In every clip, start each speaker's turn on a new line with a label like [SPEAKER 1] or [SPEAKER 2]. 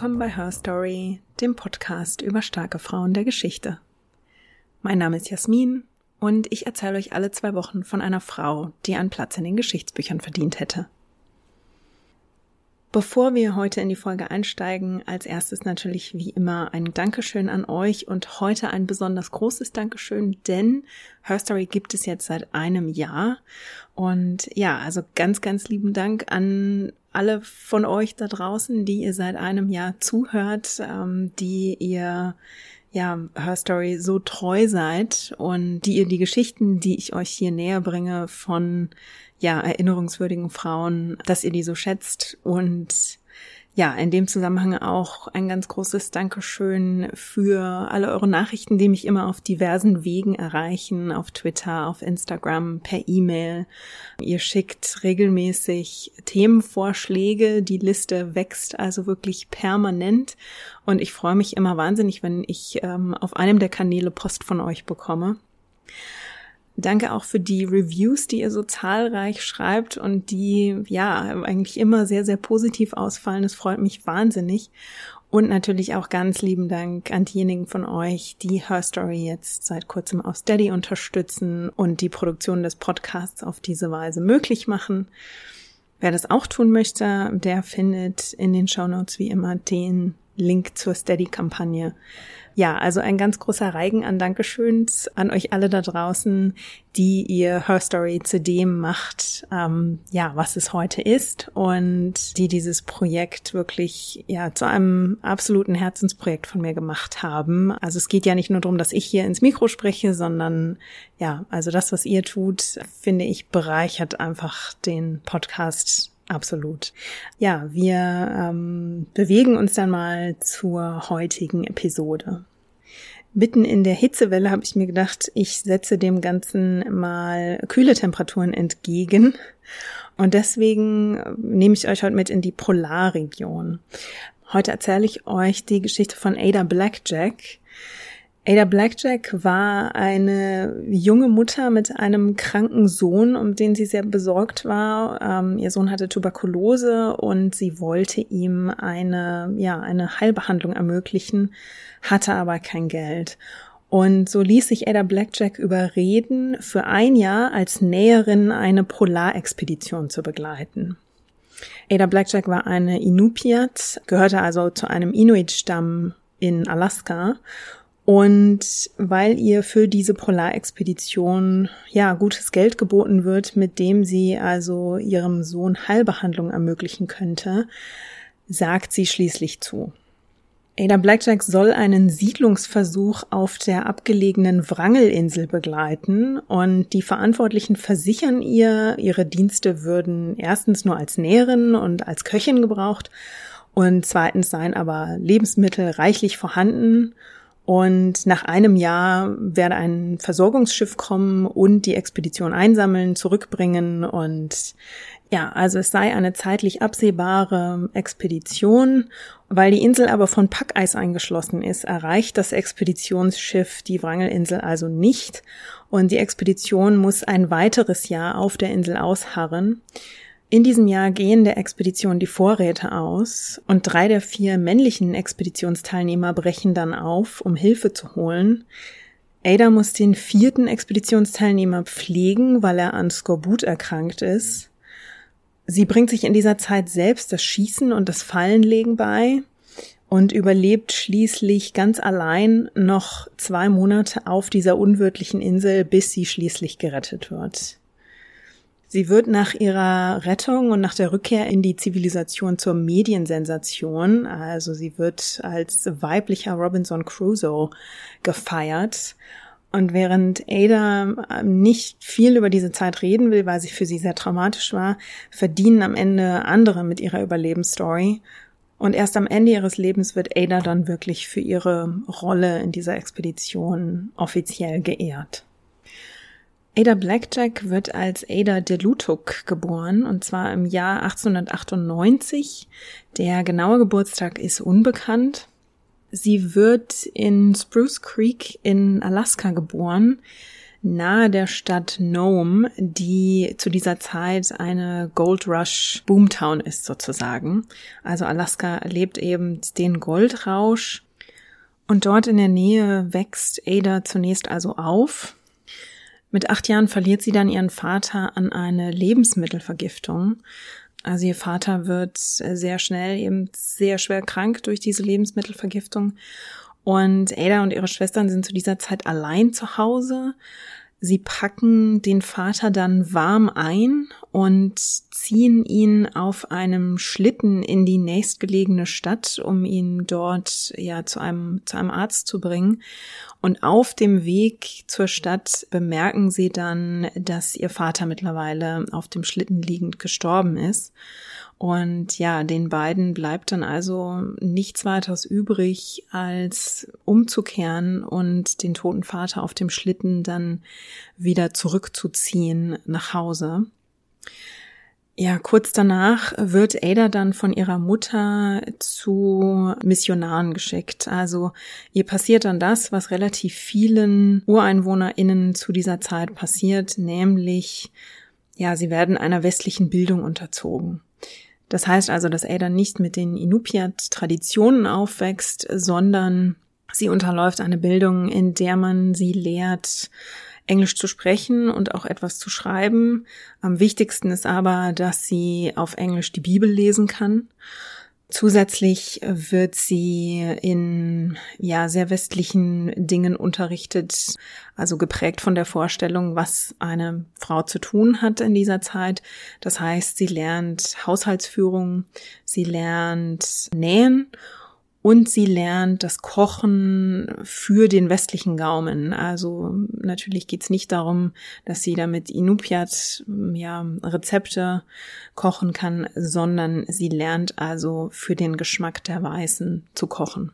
[SPEAKER 1] Willkommen bei Her Story, dem Podcast über starke Frauen der Geschichte. Mein Name ist Jasmin und ich erzähle euch alle zwei Wochen von einer Frau, die einen Platz in den Geschichtsbüchern verdient hätte. Bevor wir heute in die Folge einsteigen, als erstes natürlich wie immer ein Dankeschön an euch und heute ein besonders großes Dankeschön, denn Her Story gibt es jetzt seit einem Jahr. Und ja, also ganz, ganz lieben Dank an alle von euch da draußen, die ihr seit einem Jahr zuhört, ähm, die ihr ja, Her Story so treu seid und die ihr die Geschichten, die ich euch hier näher bringe von ja, erinnerungswürdigen Frauen, dass ihr die so schätzt und ja, in dem Zusammenhang auch ein ganz großes Dankeschön für alle eure Nachrichten, die mich immer auf diversen Wegen erreichen, auf Twitter, auf Instagram, per E-Mail. Ihr schickt regelmäßig Themenvorschläge, die Liste wächst also wirklich permanent und ich freue mich immer wahnsinnig, wenn ich ähm, auf einem der Kanäle Post von euch bekomme. Danke auch für die Reviews, die ihr so zahlreich schreibt und die ja eigentlich immer sehr, sehr positiv ausfallen. Das freut mich wahnsinnig. Und natürlich auch ganz lieben Dank an diejenigen von euch, die Her Story jetzt seit kurzem auf Steady unterstützen und die Produktion des Podcasts auf diese Weise möglich machen. Wer das auch tun möchte, der findet in den Show Notes wie immer den Link zur Steady-Kampagne. Ja, also ein ganz großer Reigen an Dankeschöns an euch alle da draußen, die ihr Her Story zu dem macht, ähm, ja, was es heute ist und die dieses Projekt wirklich, ja, zu einem absoluten Herzensprojekt von mir gemacht haben. Also es geht ja nicht nur darum, dass ich hier ins Mikro spreche, sondern ja, also das, was ihr tut, finde ich, bereichert einfach den Podcast Absolut. Ja, wir ähm, bewegen uns dann mal zur heutigen Episode. Mitten in der Hitzewelle habe ich mir gedacht, ich setze dem Ganzen mal kühle Temperaturen entgegen. Und deswegen nehme ich euch heute mit in die Polarregion. Heute erzähle ich euch die Geschichte von Ada Blackjack. Ada Blackjack war eine junge Mutter mit einem kranken Sohn, um den sie sehr besorgt war. Ähm, ihr Sohn hatte Tuberkulose und sie wollte ihm eine, ja, eine Heilbehandlung ermöglichen, hatte aber kein Geld. Und so ließ sich Ada Blackjack überreden, für ein Jahr als Näherin eine Polarexpedition zu begleiten. Ada Blackjack war eine Inupiat, gehörte also zu einem Inuit-Stamm in Alaska und weil ihr für diese Polarexpedition ja gutes Geld geboten wird, mit dem sie also ihrem Sohn Heilbehandlung ermöglichen könnte, sagt sie schließlich zu. Ada Blackjack soll einen Siedlungsversuch auf der abgelegenen Wrangelinsel begleiten und die Verantwortlichen versichern ihr, ihre Dienste würden erstens nur als Näherin und als Köchin gebraucht und zweitens seien aber Lebensmittel reichlich vorhanden und nach einem Jahr werde ein Versorgungsschiff kommen und die Expedition einsammeln, zurückbringen und ja, also es sei eine zeitlich absehbare Expedition. Weil die Insel aber von Packeis eingeschlossen ist, erreicht das Expeditionsschiff die Wrangelinsel also nicht und die Expedition muss ein weiteres Jahr auf der Insel ausharren. In diesem Jahr gehen der Expedition die Vorräte aus und drei der vier männlichen Expeditionsteilnehmer brechen dann auf, um Hilfe zu holen. Ada muss den vierten Expeditionsteilnehmer pflegen, weil er an Skorbut erkrankt ist. Sie bringt sich in dieser Zeit selbst das Schießen und das Fallenlegen bei und überlebt schließlich ganz allein noch zwei Monate auf dieser unwirtlichen Insel, bis sie schließlich gerettet wird. Sie wird nach ihrer Rettung und nach der Rückkehr in die Zivilisation zur Mediensensation. Also sie wird als weiblicher Robinson Crusoe gefeiert. Und während Ada ähm, nicht viel über diese Zeit reden will, weil sie für sie sehr traumatisch war, verdienen am Ende andere mit ihrer Überlebensstory. Und erst am Ende ihres Lebens wird Ada dann wirklich für ihre Rolle in dieser Expedition offiziell geehrt. Ada Blackjack wird als Ada de Lutuk geboren und zwar im Jahr 1898. Der genaue Geburtstag ist unbekannt. Sie wird in Spruce Creek in Alaska geboren. nahe der Stadt Nome, die zu dieser Zeit eine Gold Rush Boomtown ist sozusagen. Also Alaska erlebt eben den Goldrausch und dort in der Nähe wächst Ada zunächst also auf. Mit acht Jahren verliert sie dann ihren Vater an eine Lebensmittelvergiftung. Also ihr Vater wird sehr schnell eben sehr schwer krank durch diese Lebensmittelvergiftung. Und Ada und ihre Schwestern sind zu dieser Zeit allein zu Hause. Sie packen den Vater dann warm ein und ziehen ihn auf einem Schlitten in die nächstgelegene Stadt, um ihn dort ja zu einem, zu einem Arzt zu bringen. Und auf dem Weg zur Stadt bemerken sie dann, dass ihr Vater mittlerweile auf dem Schlitten liegend gestorben ist. Und ja, den beiden bleibt dann also nichts weiteres übrig, als umzukehren und den toten Vater auf dem Schlitten dann wieder zurückzuziehen nach Hause. Ja, kurz danach wird Ada dann von ihrer Mutter zu Missionaren geschickt. Also ihr passiert dann das, was relativ vielen UreinwohnerInnen zu dieser Zeit passiert, nämlich, ja, sie werden einer westlichen Bildung unterzogen. Das heißt also, dass Ada nicht mit den Inupiat-Traditionen aufwächst, sondern sie unterläuft eine Bildung, in der man sie lehrt, Englisch zu sprechen und auch etwas zu schreiben. Am wichtigsten ist aber, dass sie auf Englisch die Bibel lesen kann Zusätzlich wird sie in ja sehr westlichen Dingen unterrichtet, also geprägt von der Vorstellung, was eine Frau zu tun hat in dieser Zeit. Das heißt, sie lernt Haushaltsführung, sie lernt Nähen und sie lernt das Kochen für den westlichen Gaumen. Also natürlich geht's nicht darum, dass sie damit Inupiat ja, Rezepte kochen kann, sondern sie lernt also für den Geschmack der Weißen zu kochen.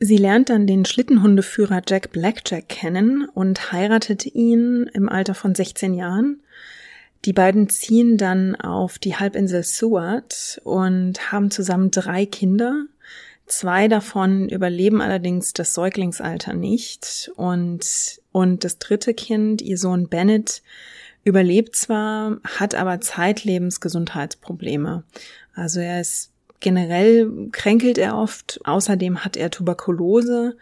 [SPEAKER 1] Sie lernt dann den Schlittenhundeführer Jack Blackjack kennen und heiratet ihn im Alter von 16 Jahren. Die beiden ziehen dann auf die Halbinsel Seward und haben zusammen drei Kinder. Zwei davon überleben allerdings das Säuglingsalter nicht und, und das dritte Kind, ihr Sohn Bennett, überlebt zwar, hat aber zeitlebens Gesundheitsprobleme. Also er ist generell kränkelt er oft, außerdem hat er Tuberkulose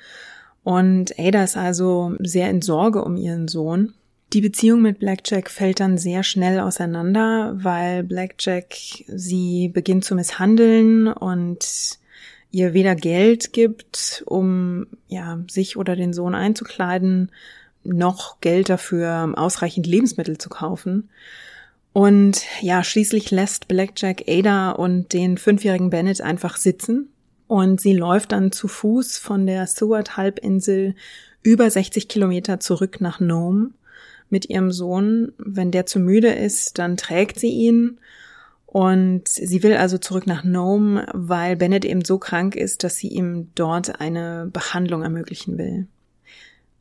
[SPEAKER 1] und Ada ist also sehr in Sorge um ihren Sohn. Die Beziehung mit Blackjack fällt dann sehr schnell auseinander, weil Blackjack sie beginnt zu misshandeln und ihr weder Geld gibt, um ja sich oder den Sohn einzukleiden, noch Geld dafür, ausreichend Lebensmittel zu kaufen. Und ja, schließlich lässt Blackjack Ada und den fünfjährigen Bennett einfach sitzen und sie läuft dann zu Fuß von der Seward-Halbinsel über 60 Kilometer zurück nach Nome mit ihrem Sohn. Wenn der zu müde ist, dann trägt sie ihn und sie will also zurück nach Nome, weil Bennett eben so krank ist, dass sie ihm dort eine Behandlung ermöglichen will.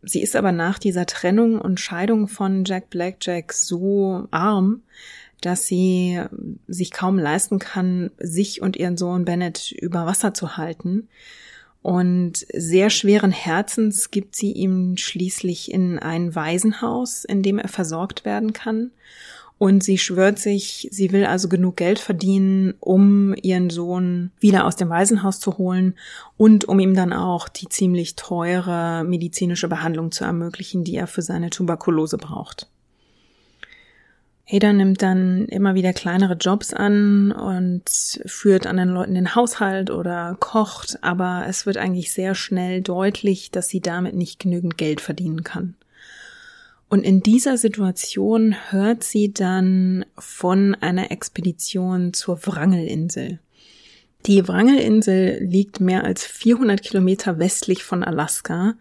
[SPEAKER 1] Sie ist aber nach dieser Trennung und Scheidung von Jack Blackjack so arm, dass sie sich kaum leisten kann, sich und ihren Sohn Bennett über Wasser zu halten. Und sehr schweren Herzens gibt sie ihm schließlich in ein Waisenhaus, in dem er versorgt werden kann. Und sie schwört sich, sie will also genug Geld verdienen, um ihren Sohn wieder aus dem Waisenhaus zu holen und um ihm dann auch die ziemlich teure medizinische Behandlung zu ermöglichen, die er für seine Tuberkulose braucht. Ada nimmt dann immer wieder kleinere Jobs an und führt anderen Leuten den Haushalt oder kocht, aber es wird eigentlich sehr schnell deutlich, dass sie damit nicht genügend Geld verdienen kann. Und in dieser Situation hört sie dann von einer Expedition zur Wrangelinsel. Die Wrangelinsel liegt mehr als 400 Kilometer westlich von Alaska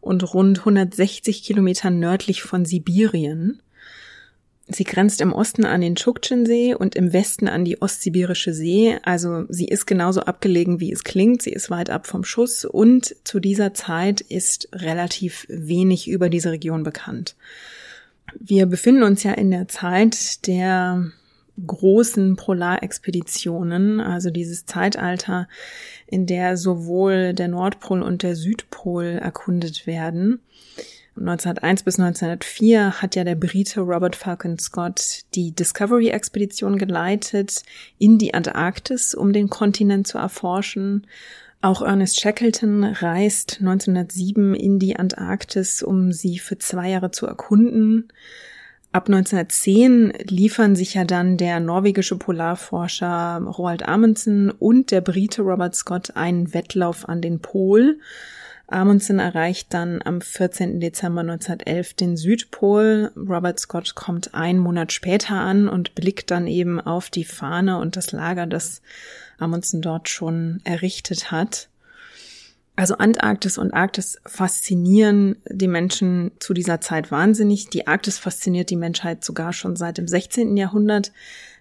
[SPEAKER 1] und rund 160 Kilometer nördlich von Sibirien. Sie grenzt im Osten an den Tschuktschensee und im Westen an die Ostsibirische See. Also sie ist genauso abgelegen, wie es klingt. Sie ist weit ab vom Schuss und zu dieser Zeit ist relativ wenig über diese Region bekannt. Wir befinden uns ja in der Zeit der großen Polarexpeditionen, also dieses Zeitalter, in der sowohl der Nordpol und der Südpol erkundet werden. 1901 bis 1904 hat ja der Brite Robert Falcon Scott die Discovery-Expedition geleitet in die Antarktis, um den Kontinent zu erforschen. Auch Ernest Shackleton reist 1907 in die Antarktis, um sie für zwei Jahre zu erkunden. Ab 1910 liefern sich ja dann der norwegische Polarforscher Roald Amundsen und der Brite Robert Scott einen Wettlauf an den Pol. Amundsen erreicht dann am 14. Dezember 1911 den Südpol. Robert Scott kommt einen Monat später an und blickt dann eben auf die Fahne und das Lager, das Amundsen dort schon errichtet hat. Also Antarktis und Arktis faszinieren die Menschen zu dieser Zeit wahnsinnig. Die Arktis fasziniert die Menschheit sogar schon seit dem 16. Jahrhundert.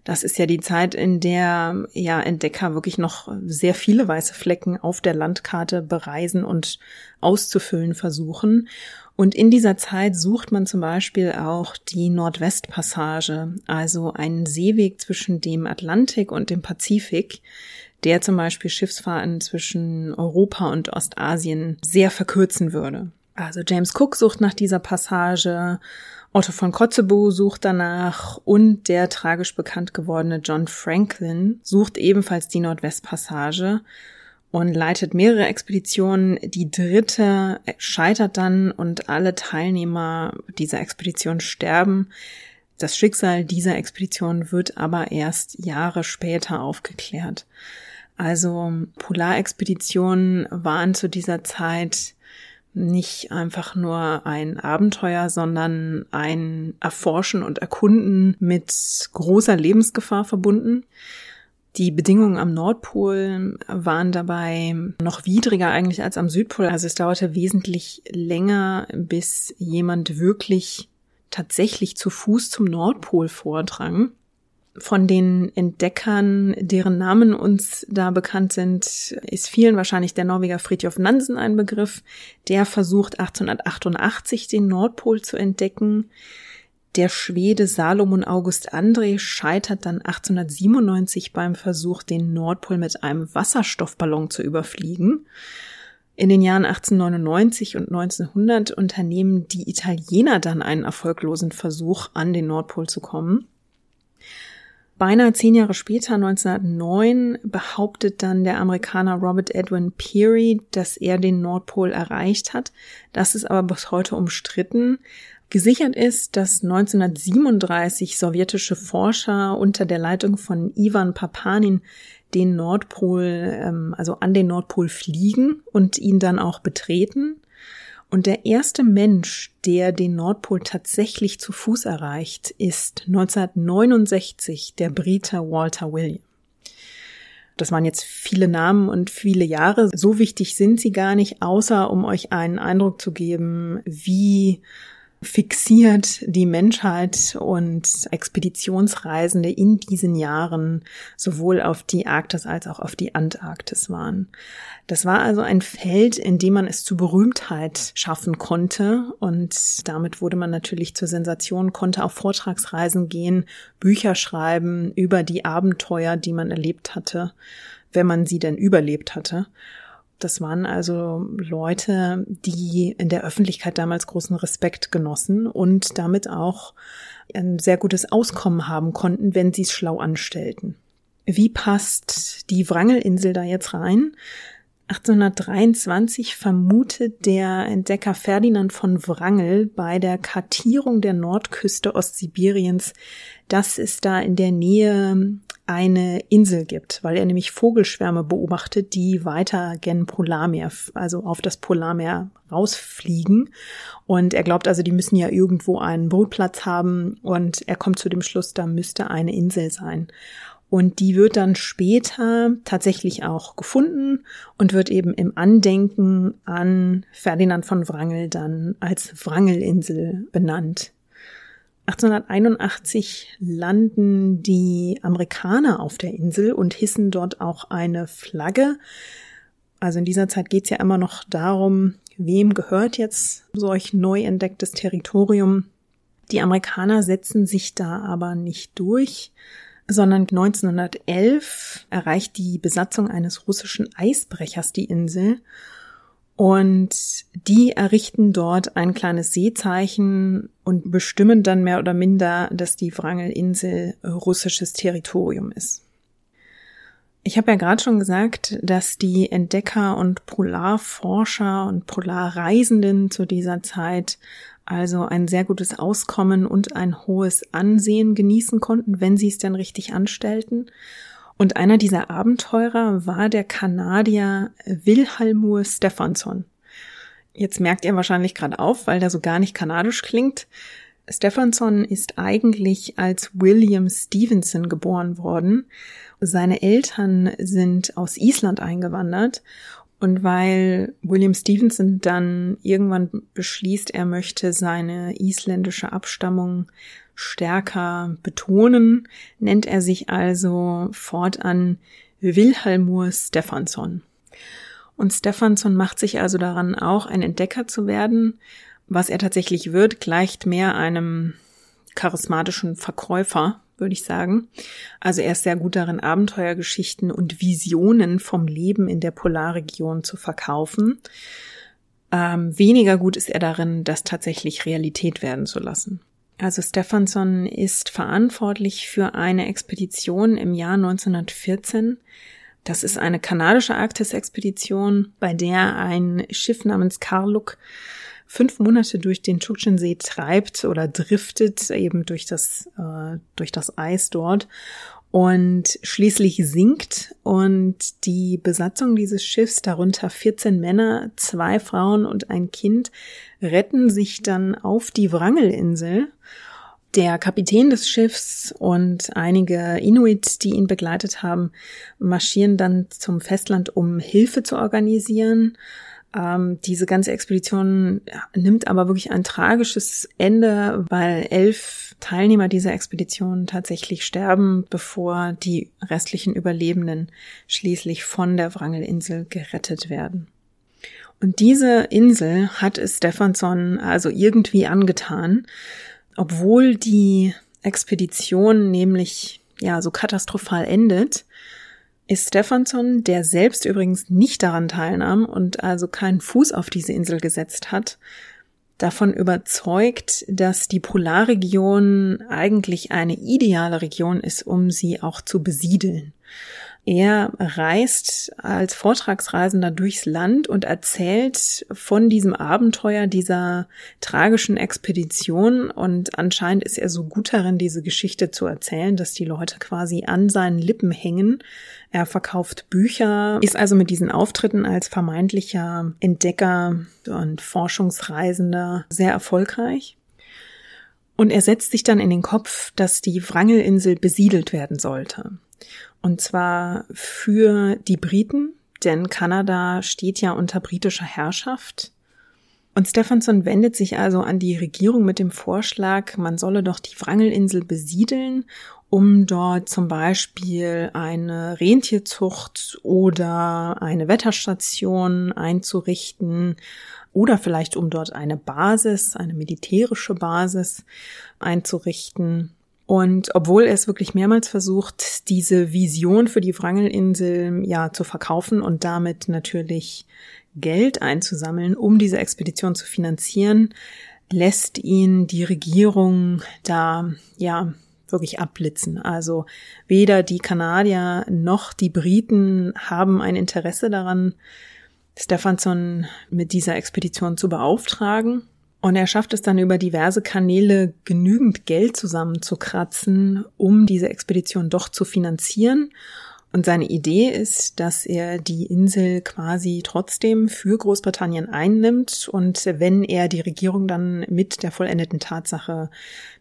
[SPEAKER 1] Das ist ja die Zeit, in der ja Entdecker wirklich noch sehr viele weiße Flecken auf der Landkarte bereisen und auszufüllen versuchen. Und in dieser Zeit sucht man zum Beispiel auch die Nordwestpassage, also einen Seeweg zwischen dem Atlantik und dem Pazifik, der zum Beispiel Schiffsfahrten zwischen Europa und Ostasien sehr verkürzen würde. Also James Cook sucht nach dieser Passage, Otto von Kotzebue sucht danach und der tragisch bekannt gewordene John Franklin sucht ebenfalls die Nordwestpassage und leitet mehrere Expeditionen. Die dritte scheitert dann und alle Teilnehmer dieser Expedition sterben. Das Schicksal dieser Expedition wird aber erst Jahre später aufgeklärt. Also Polarexpeditionen waren zu dieser Zeit nicht einfach nur ein Abenteuer, sondern ein Erforschen und Erkunden mit großer Lebensgefahr verbunden. Die Bedingungen am Nordpol waren dabei noch widriger eigentlich als am Südpol. Also es dauerte wesentlich länger, bis jemand wirklich tatsächlich zu Fuß zum Nordpol vordrang von den Entdeckern, deren Namen uns da bekannt sind, ist vielen wahrscheinlich der Norweger Fridtjof Nansen ein Begriff. Der versucht 1888 den Nordpol zu entdecken. Der Schwede Salomon August André scheitert dann 1897 beim Versuch, den Nordpol mit einem Wasserstoffballon zu überfliegen. In den Jahren 1899 und 1900 unternehmen die Italiener dann einen erfolglosen Versuch, an den Nordpol zu kommen. Beinahe zehn Jahre später, 1909, behauptet dann der Amerikaner Robert Edwin Peary, dass er den Nordpol erreicht hat. Das ist aber bis heute umstritten. Gesichert ist, dass 1937 sowjetische Forscher unter der Leitung von Ivan Papanin den Nordpol, ähm, also an den Nordpol fliegen und ihn dann auch betreten. Und der erste Mensch, der den Nordpol tatsächlich zu Fuß erreicht, ist 1969 der Brite Walter William. Das waren jetzt viele Namen und viele Jahre. So wichtig sind sie gar nicht, außer um euch einen Eindruck zu geben, wie fixiert die Menschheit und Expeditionsreisende in diesen Jahren sowohl auf die Arktis als auch auf die Antarktis waren. Das war also ein Feld, in dem man es zu Berühmtheit schaffen konnte und damit wurde man natürlich zur Sensation, konnte auf Vortragsreisen gehen, Bücher schreiben über die Abenteuer, die man erlebt hatte, wenn man sie denn überlebt hatte. Das waren also Leute, die in der Öffentlichkeit damals großen Respekt genossen und damit auch ein sehr gutes Auskommen haben konnten, wenn sie es schlau anstellten. Wie passt die Wrangelinsel da jetzt rein? 1823 vermutet der Entdecker Ferdinand von Wrangel bei der Kartierung der Nordküste Ostsibiriens, dass es da in der Nähe eine Insel gibt, weil er nämlich Vogelschwärme beobachtet, die weiter gen Polarmeer, also auf das Polarmeer rausfliegen. Und er glaubt also, die müssen ja irgendwo einen Brutplatz haben und er kommt zu dem Schluss, da müsste eine Insel sein. Und die wird dann später tatsächlich auch gefunden und wird eben im Andenken an Ferdinand von Wrangel dann als Wrangelinsel benannt. 1881 landen die Amerikaner auf der Insel und hissen dort auch eine Flagge. Also in dieser Zeit geht es ja immer noch darum, wem gehört jetzt solch neu entdecktes Territorium. Die Amerikaner setzen sich da aber nicht durch sondern 1911 erreicht die Besatzung eines russischen Eisbrechers die Insel. Und die errichten dort ein kleines Seezeichen und bestimmen dann mehr oder minder, dass die Wrangelinsel russisches Territorium ist. Ich habe ja gerade schon gesagt, dass die Entdecker und Polarforscher und Polarreisenden zu dieser Zeit also ein sehr gutes Auskommen und ein hohes Ansehen genießen konnten, wenn sie es denn richtig anstellten. Und einer dieser Abenteurer war der Kanadier Wilhelmur Stephanson. Jetzt merkt ihr wahrscheinlich gerade auf, weil der so gar nicht kanadisch klingt. Stephanson ist eigentlich als William Stevenson geboren worden. Seine Eltern sind aus Island eingewandert und weil William Stevenson dann irgendwann beschließt, er möchte seine isländische Abstammung stärker betonen, nennt er sich also fortan Wilhelmur Stephansson. Und Stephansson macht sich also daran, auch ein Entdecker zu werden. Was er tatsächlich wird, gleicht mehr einem charismatischen Verkäufer, würde ich sagen. Also er ist sehr gut darin, Abenteuergeschichten und Visionen vom Leben in der Polarregion zu verkaufen. Ähm, weniger gut ist er darin, das tatsächlich Realität werden zu lassen. Also Stephanson ist verantwortlich für eine Expedition im Jahr 1914. Das ist eine kanadische Arktis-Expedition, bei der ein Schiff namens Karluk fünf Monate durch den Tschuktschensee treibt oder driftet eben durch das, äh, durch das Eis dort und schließlich sinkt und die Besatzung dieses Schiffs, darunter 14 Männer, zwei Frauen und ein Kind, retten sich dann auf die Wrangelinsel. Der Kapitän des Schiffs und einige Inuit, die ihn begleitet haben, marschieren dann zum Festland, um Hilfe zu organisieren. Ähm, diese ganze Expedition nimmt aber wirklich ein tragisches Ende, weil elf Teilnehmer dieser Expedition tatsächlich sterben, bevor die restlichen Überlebenden schließlich von der Wrangelinsel gerettet werden. Und diese Insel hat es Stephanson also irgendwie angetan, obwohl die Expedition nämlich ja so katastrophal endet, ist Stephanson, der selbst übrigens nicht daran teilnahm und also keinen Fuß auf diese Insel gesetzt hat, davon überzeugt, dass die Polarregion eigentlich eine ideale Region ist, um sie auch zu besiedeln. Er reist als Vortragsreisender durchs Land und erzählt von diesem Abenteuer dieser tragischen Expedition und anscheinend ist er so gut darin, diese Geschichte zu erzählen, dass die Leute quasi an seinen Lippen hängen. Er verkauft Bücher, ist also mit diesen Auftritten als vermeintlicher Entdecker und Forschungsreisender sehr erfolgreich. Und er setzt sich dann in den Kopf, dass die Wrangelinsel besiedelt werden sollte. Und zwar für die Briten, denn Kanada steht ja unter britischer Herrschaft. Und Stephenson wendet sich also an die Regierung mit dem Vorschlag, man solle doch die Wrangelinsel besiedeln, um dort zum Beispiel eine Rentierzucht oder eine Wetterstation einzurichten oder vielleicht um dort eine Basis, eine militärische Basis einzurichten. Und obwohl er es wirklich mehrmals versucht, diese Vision für die Wrangelinsel ja zu verkaufen und damit natürlich Geld einzusammeln, um diese Expedition zu finanzieren, lässt ihn die Regierung da ja wirklich abblitzen. Also weder die Kanadier noch die Briten haben ein Interesse daran, Stephanson mit dieser Expedition zu beauftragen. Und er schafft es dann über diverse Kanäle genügend Geld zusammenzukratzen, um diese Expedition doch zu finanzieren. Und seine Idee ist, dass er die Insel quasi trotzdem für Großbritannien einnimmt und wenn er die Regierung dann mit der vollendeten Tatsache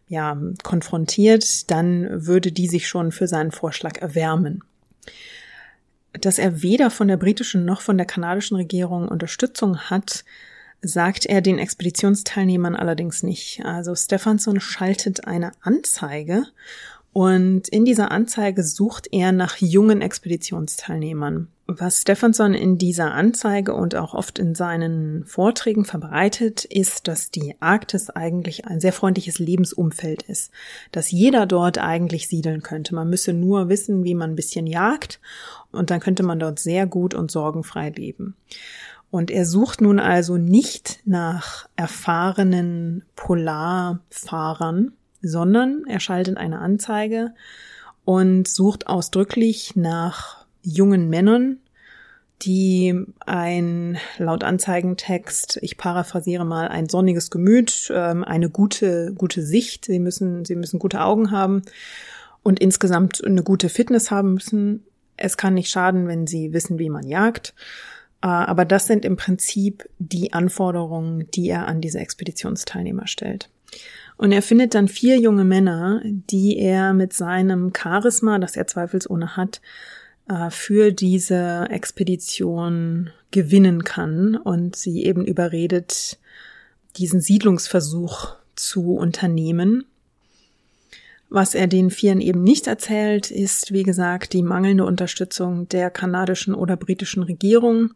[SPEAKER 1] ja konfrontiert, dann würde die sich schon für seinen Vorschlag erwärmen. Dass er weder von der britischen noch von der kanadischen Regierung Unterstützung hat, sagt er den Expeditionsteilnehmern allerdings nicht. Also Stephanson schaltet eine Anzeige und in dieser Anzeige sucht er nach jungen Expeditionsteilnehmern. Was Stephanson in dieser Anzeige und auch oft in seinen Vorträgen verbreitet, ist, dass die Arktis eigentlich ein sehr freundliches Lebensumfeld ist, dass jeder dort eigentlich siedeln könnte. Man müsse nur wissen, wie man ein bisschen jagt und dann könnte man dort sehr gut und sorgenfrei leben. Und er sucht nun also nicht nach erfahrenen Polarfahrern, sondern er schaltet eine Anzeige und sucht ausdrücklich nach jungen Männern, die ein, laut Anzeigentext, ich paraphrasiere mal, ein sonniges Gemüt, ähm, eine gute, gute Sicht, sie müssen, sie müssen gute Augen haben und insgesamt eine gute Fitness haben müssen. Es kann nicht schaden, wenn sie wissen, wie man jagt. Äh, aber das sind im Prinzip die Anforderungen, die er an diese Expeditionsteilnehmer stellt. Und er findet dann vier junge Männer, die er mit seinem Charisma, das er zweifelsohne hat, äh, für diese Expedition gewinnen kann und sie eben überredet, diesen Siedlungsversuch zu unternehmen. Was er den Vieren eben nicht erzählt, ist, wie gesagt, die mangelnde Unterstützung der kanadischen oder britischen Regierung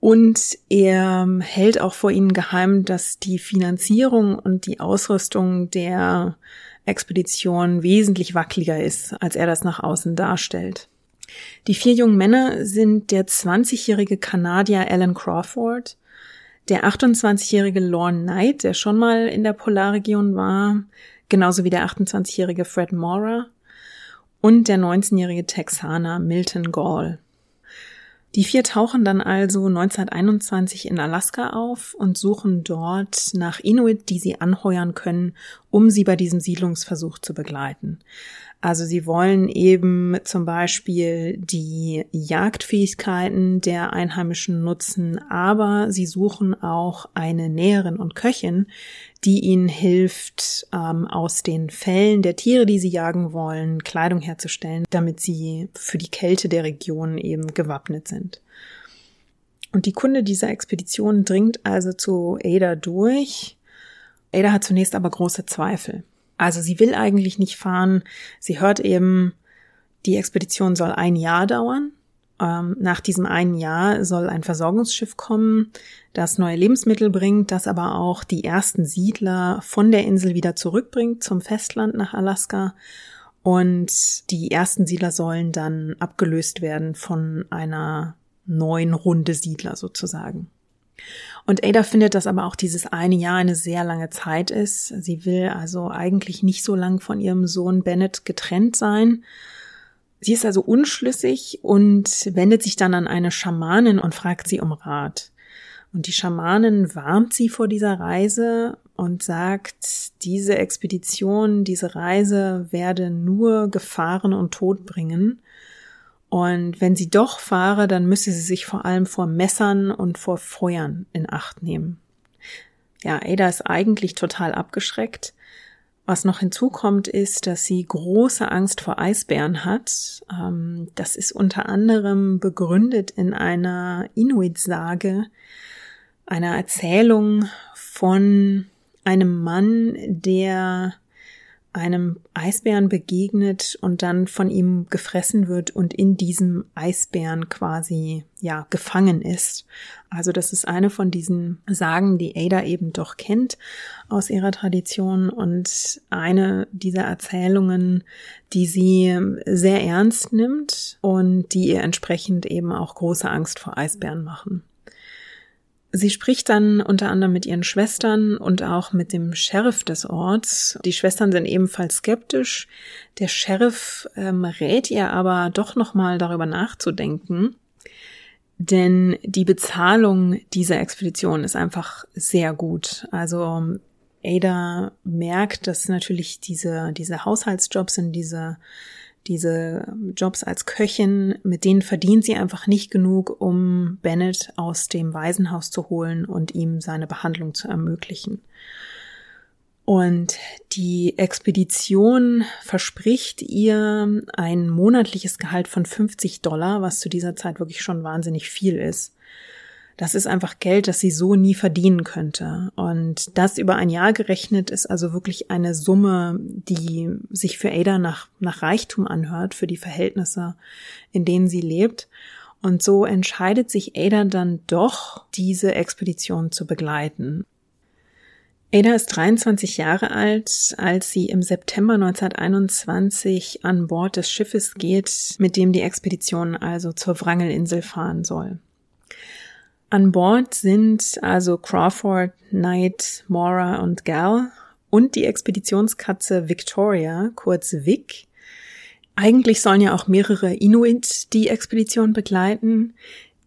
[SPEAKER 1] und er hält auch vor ihnen geheim, dass die Finanzierung und die Ausrüstung der Expedition wesentlich wackeliger ist, als er das nach außen darstellt. Die vier jungen Männer sind der 20-jährige Kanadier Alan Crawford, der 28-jährige Lorne Knight, der schon mal in der Polarregion war, genauso wie der 28-jährige Fred Mora und der 19-jährige Texaner Milton Gall. Die vier tauchen dann also 1921 in Alaska auf und suchen dort nach Inuit, die sie anheuern können, um sie bei diesem Siedlungsversuch zu begleiten. Also sie wollen eben zum Beispiel die Jagdfähigkeiten der Einheimischen nutzen, aber sie suchen auch eine Näherin und Köchin, die ihnen hilft, ähm, aus den Fällen der Tiere, die sie jagen wollen, Kleidung herzustellen, damit sie für die Kälte der Region eben gewappnet sind. Und die Kunde dieser Expedition dringt also zu Ada durch. Ada hat zunächst aber große Zweifel. Also sie will eigentlich nicht fahren. Sie hört eben, die Expedition soll ein Jahr dauern. Ähm, nach diesem einen Jahr soll ein Versorgungsschiff kommen, das neue Lebensmittel bringt, das aber auch die ersten Siedler von der Insel wieder zurückbringt zum Festland nach Alaska. Und die ersten Siedler sollen dann abgelöst werden von einer neuen Runde Siedler sozusagen. Und Ada findet, dass aber auch dieses eine Jahr eine sehr lange Zeit ist. Sie will also eigentlich nicht so lang von ihrem Sohn Bennett getrennt sein. Sie ist also unschlüssig und wendet sich dann an eine Schamanin und fragt sie um Rat. Und die Schamanin warnt sie vor dieser Reise und sagt, diese Expedition, diese Reise werde nur Gefahren und Tod bringen. Und wenn sie doch fahre, dann müsse sie sich vor allem vor Messern und vor Feuern in Acht nehmen. Ja, Ada ist eigentlich total abgeschreckt. Was noch hinzukommt, ist, dass sie große Angst vor Eisbären hat. Ähm, das ist unter anderem begründet in einer Inuit-Sage, einer Erzählung von einem Mann, der einem Eisbären begegnet und dann von ihm gefressen wird und in diesem Eisbären quasi, ja, gefangen ist. Also das ist eine von diesen Sagen, die Ada eben doch kennt aus ihrer Tradition und eine dieser Erzählungen, die sie sehr ernst nimmt und die ihr entsprechend eben auch große Angst vor Eisbären machen. Sie spricht dann unter anderem mit ihren Schwestern und auch mit dem Sheriff des Orts. Die Schwestern sind ebenfalls skeptisch. Der Sheriff ähm, rät ihr aber doch nochmal darüber nachzudenken. Denn die Bezahlung dieser Expedition ist einfach sehr gut. Also Ada merkt, dass natürlich diese, diese Haushaltsjobs und diese diese Jobs als Köchin, mit denen verdient sie einfach nicht genug, um Bennett aus dem Waisenhaus zu holen und ihm seine Behandlung zu ermöglichen. Und die Expedition verspricht ihr ein monatliches Gehalt von 50 Dollar, was zu dieser Zeit wirklich schon wahnsinnig viel ist. Das ist einfach Geld, das sie so nie verdienen könnte. Und das über ein Jahr gerechnet ist also wirklich eine Summe, die sich für Ada nach, nach Reichtum anhört, für die Verhältnisse, in denen sie lebt. Und so entscheidet sich Ada dann doch, diese Expedition zu begleiten. Ada ist 23 Jahre alt, als sie im September 1921 an Bord des Schiffes geht, mit dem die Expedition also zur Wrangelinsel fahren soll. An Bord sind also Crawford, Knight, Mora und Gal und die Expeditionskatze Victoria, kurz Vic. Eigentlich sollen ja auch mehrere Inuit die Expedition begleiten.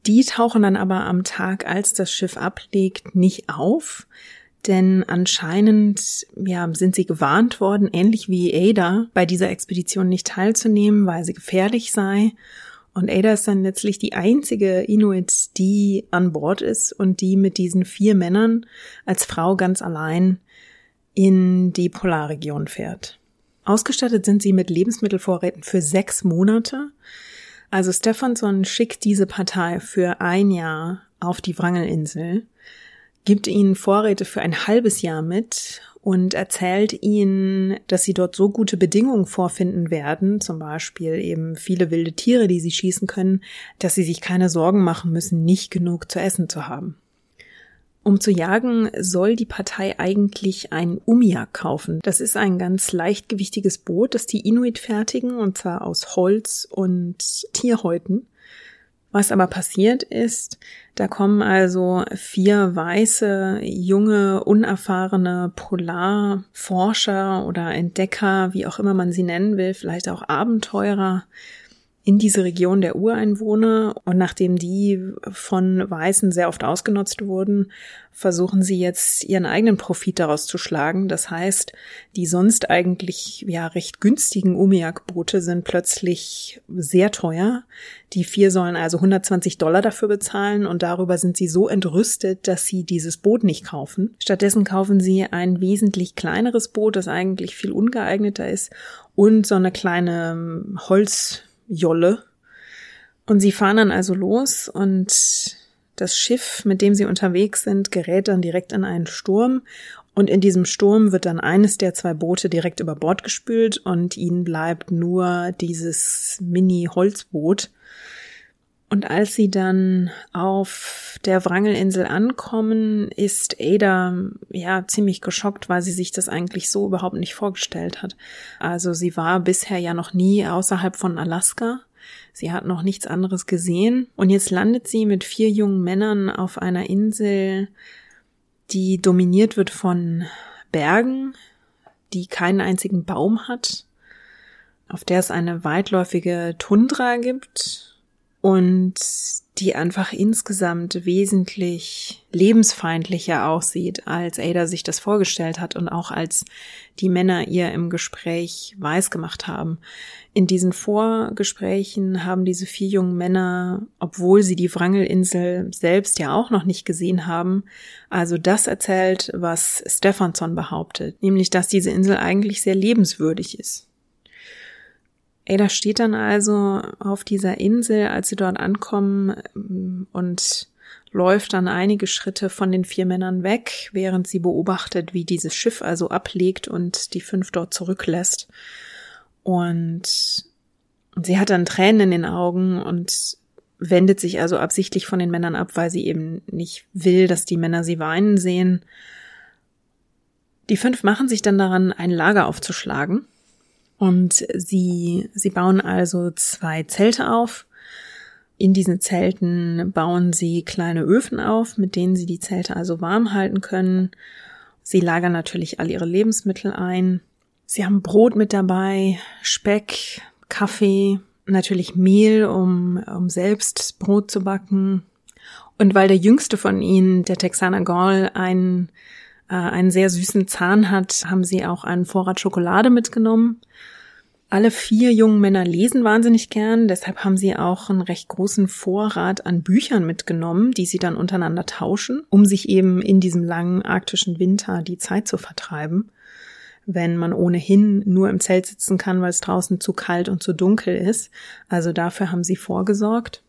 [SPEAKER 1] Die tauchen dann aber am Tag, als das Schiff ablegt, nicht auf. Denn anscheinend ja, sind sie gewarnt worden, ähnlich wie Ada, bei dieser Expedition nicht teilzunehmen, weil sie gefährlich sei. Und Ada ist dann letztlich die einzige Inuit, die an Bord ist und die mit diesen vier Männern als Frau ganz allein in die Polarregion fährt. Ausgestattet sind sie mit Lebensmittelvorräten für sechs Monate. Also Stefansson schickt diese Partei für ein Jahr auf die Wrangelinsel, gibt ihnen Vorräte für ein halbes Jahr mit und erzählt ihnen, dass sie dort so gute Bedingungen vorfinden werden, zum Beispiel eben viele wilde Tiere, die sie schießen können, dass sie sich keine Sorgen machen müssen, nicht genug zu essen zu haben. Um zu jagen, soll die Partei eigentlich ein Umiak kaufen. Das ist ein ganz leichtgewichtiges Boot, das die Inuit fertigen, und zwar aus Holz und Tierhäuten. Was aber passiert ist, da kommen also vier weiße, junge, unerfahrene Polarforscher oder Entdecker, wie auch immer man sie nennen will, vielleicht auch Abenteurer, in diese Region der Ureinwohner und nachdem die von Weißen sehr oft ausgenutzt wurden, versuchen sie jetzt ihren eigenen Profit daraus zu schlagen. Das heißt, die sonst eigentlich ja recht günstigen Umiak-Boote sind plötzlich sehr teuer. Die vier sollen also 120 Dollar dafür bezahlen und darüber sind sie so entrüstet, dass sie dieses Boot nicht kaufen. Stattdessen kaufen sie ein wesentlich kleineres Boot, das eigentlich viel ungeeigneter ist und so eine kleine Holz Jolle. Und sie fahren dann also los und das Schiff, mit dem sie unterwegs sind, gerät dann direkt in einen Sturm und in diesem Sturm wird dann eines der zwei Boote direkt über Bord gespült und ihnen bleibt nur dieses Mini-Holzboot. Und als sie dann auf der Wrangelinsel ankommen, ist Ada ja ziemlich geschockt, weil sie sich das eigentlich so überhaupt nicht vorgestellt hat. Also sie war bisher ja noch nie außerhalb von Alaska. Sie hat noch nichts anderes gesehen. Und jetzt landet sie mit vier jungen Männern auf einer Insel, die dominiert wird von Bergen, die keinen einzigen Baum hat, auf der es eine weitläufige Tundra gibt und die einfach insgesamt wesentlich lebensfeindlicher aussieht, als Ada sich das vorgestellt hat und auch als die Männer ihr im Gespräch weiß gemacht haben. In diesen Vorgesprächen haben diese vier jungen Männer, obwohl sie die Wrangelinsel selbst ja auch noch nicht gesehen haben, also das erzählt, was Stephanson behauptet, nämlich dass diese Insel eigentlich sehr lebenswürdig ist. Ada steht dann also auf dieser Insel, als sie dort ankommen ähm, und läuft dann einige Schritte von den vier Männern weg, während sie beobachtet, wie dieses Schiff also ablegt und die fünf dort zurücklässt. Und sie hat dann Tränen in den Augen und wendet sich also absichtlich von den Männern ab, weil sie eben nicht will, dass die Männer sie weinen sehen. Die fünf machen sich dann daran, ein Lager aufzuschlagen und sie, sie bauen also zwei Zelte auf. In diesen Zelten bauen sie kleine Öfen auf, mit denen sie die Zelte also warm halten können. Sie lagern natürlich all ihre Lebensmittel ein. Sie haben Brot mit dabei, Speck, Kaffee, natürlich Mehl, um, um selbst Brot zu backen. Und weil der jüngste von ihnen, der Texaner Gall, ein äh, einen sehr süßen Zahn hat, haben sie auch einen Vorrat Schokolade mitgenommen. Alle vier jungen Männer lesen wahnsinnig gern, deshalb haben sie auch einen recht großen Vorrat an Büchern mitgenommen, die sie dann untereinander tauschen, um sich eben in diesem langen arktischen Winter die Zeit zu vertreiben, wenn man ohnehin nur im Zelt sitzen kann, weil es draußen zu kalt und zu dunkel ist. Also dafür haben sie vorgesorgt.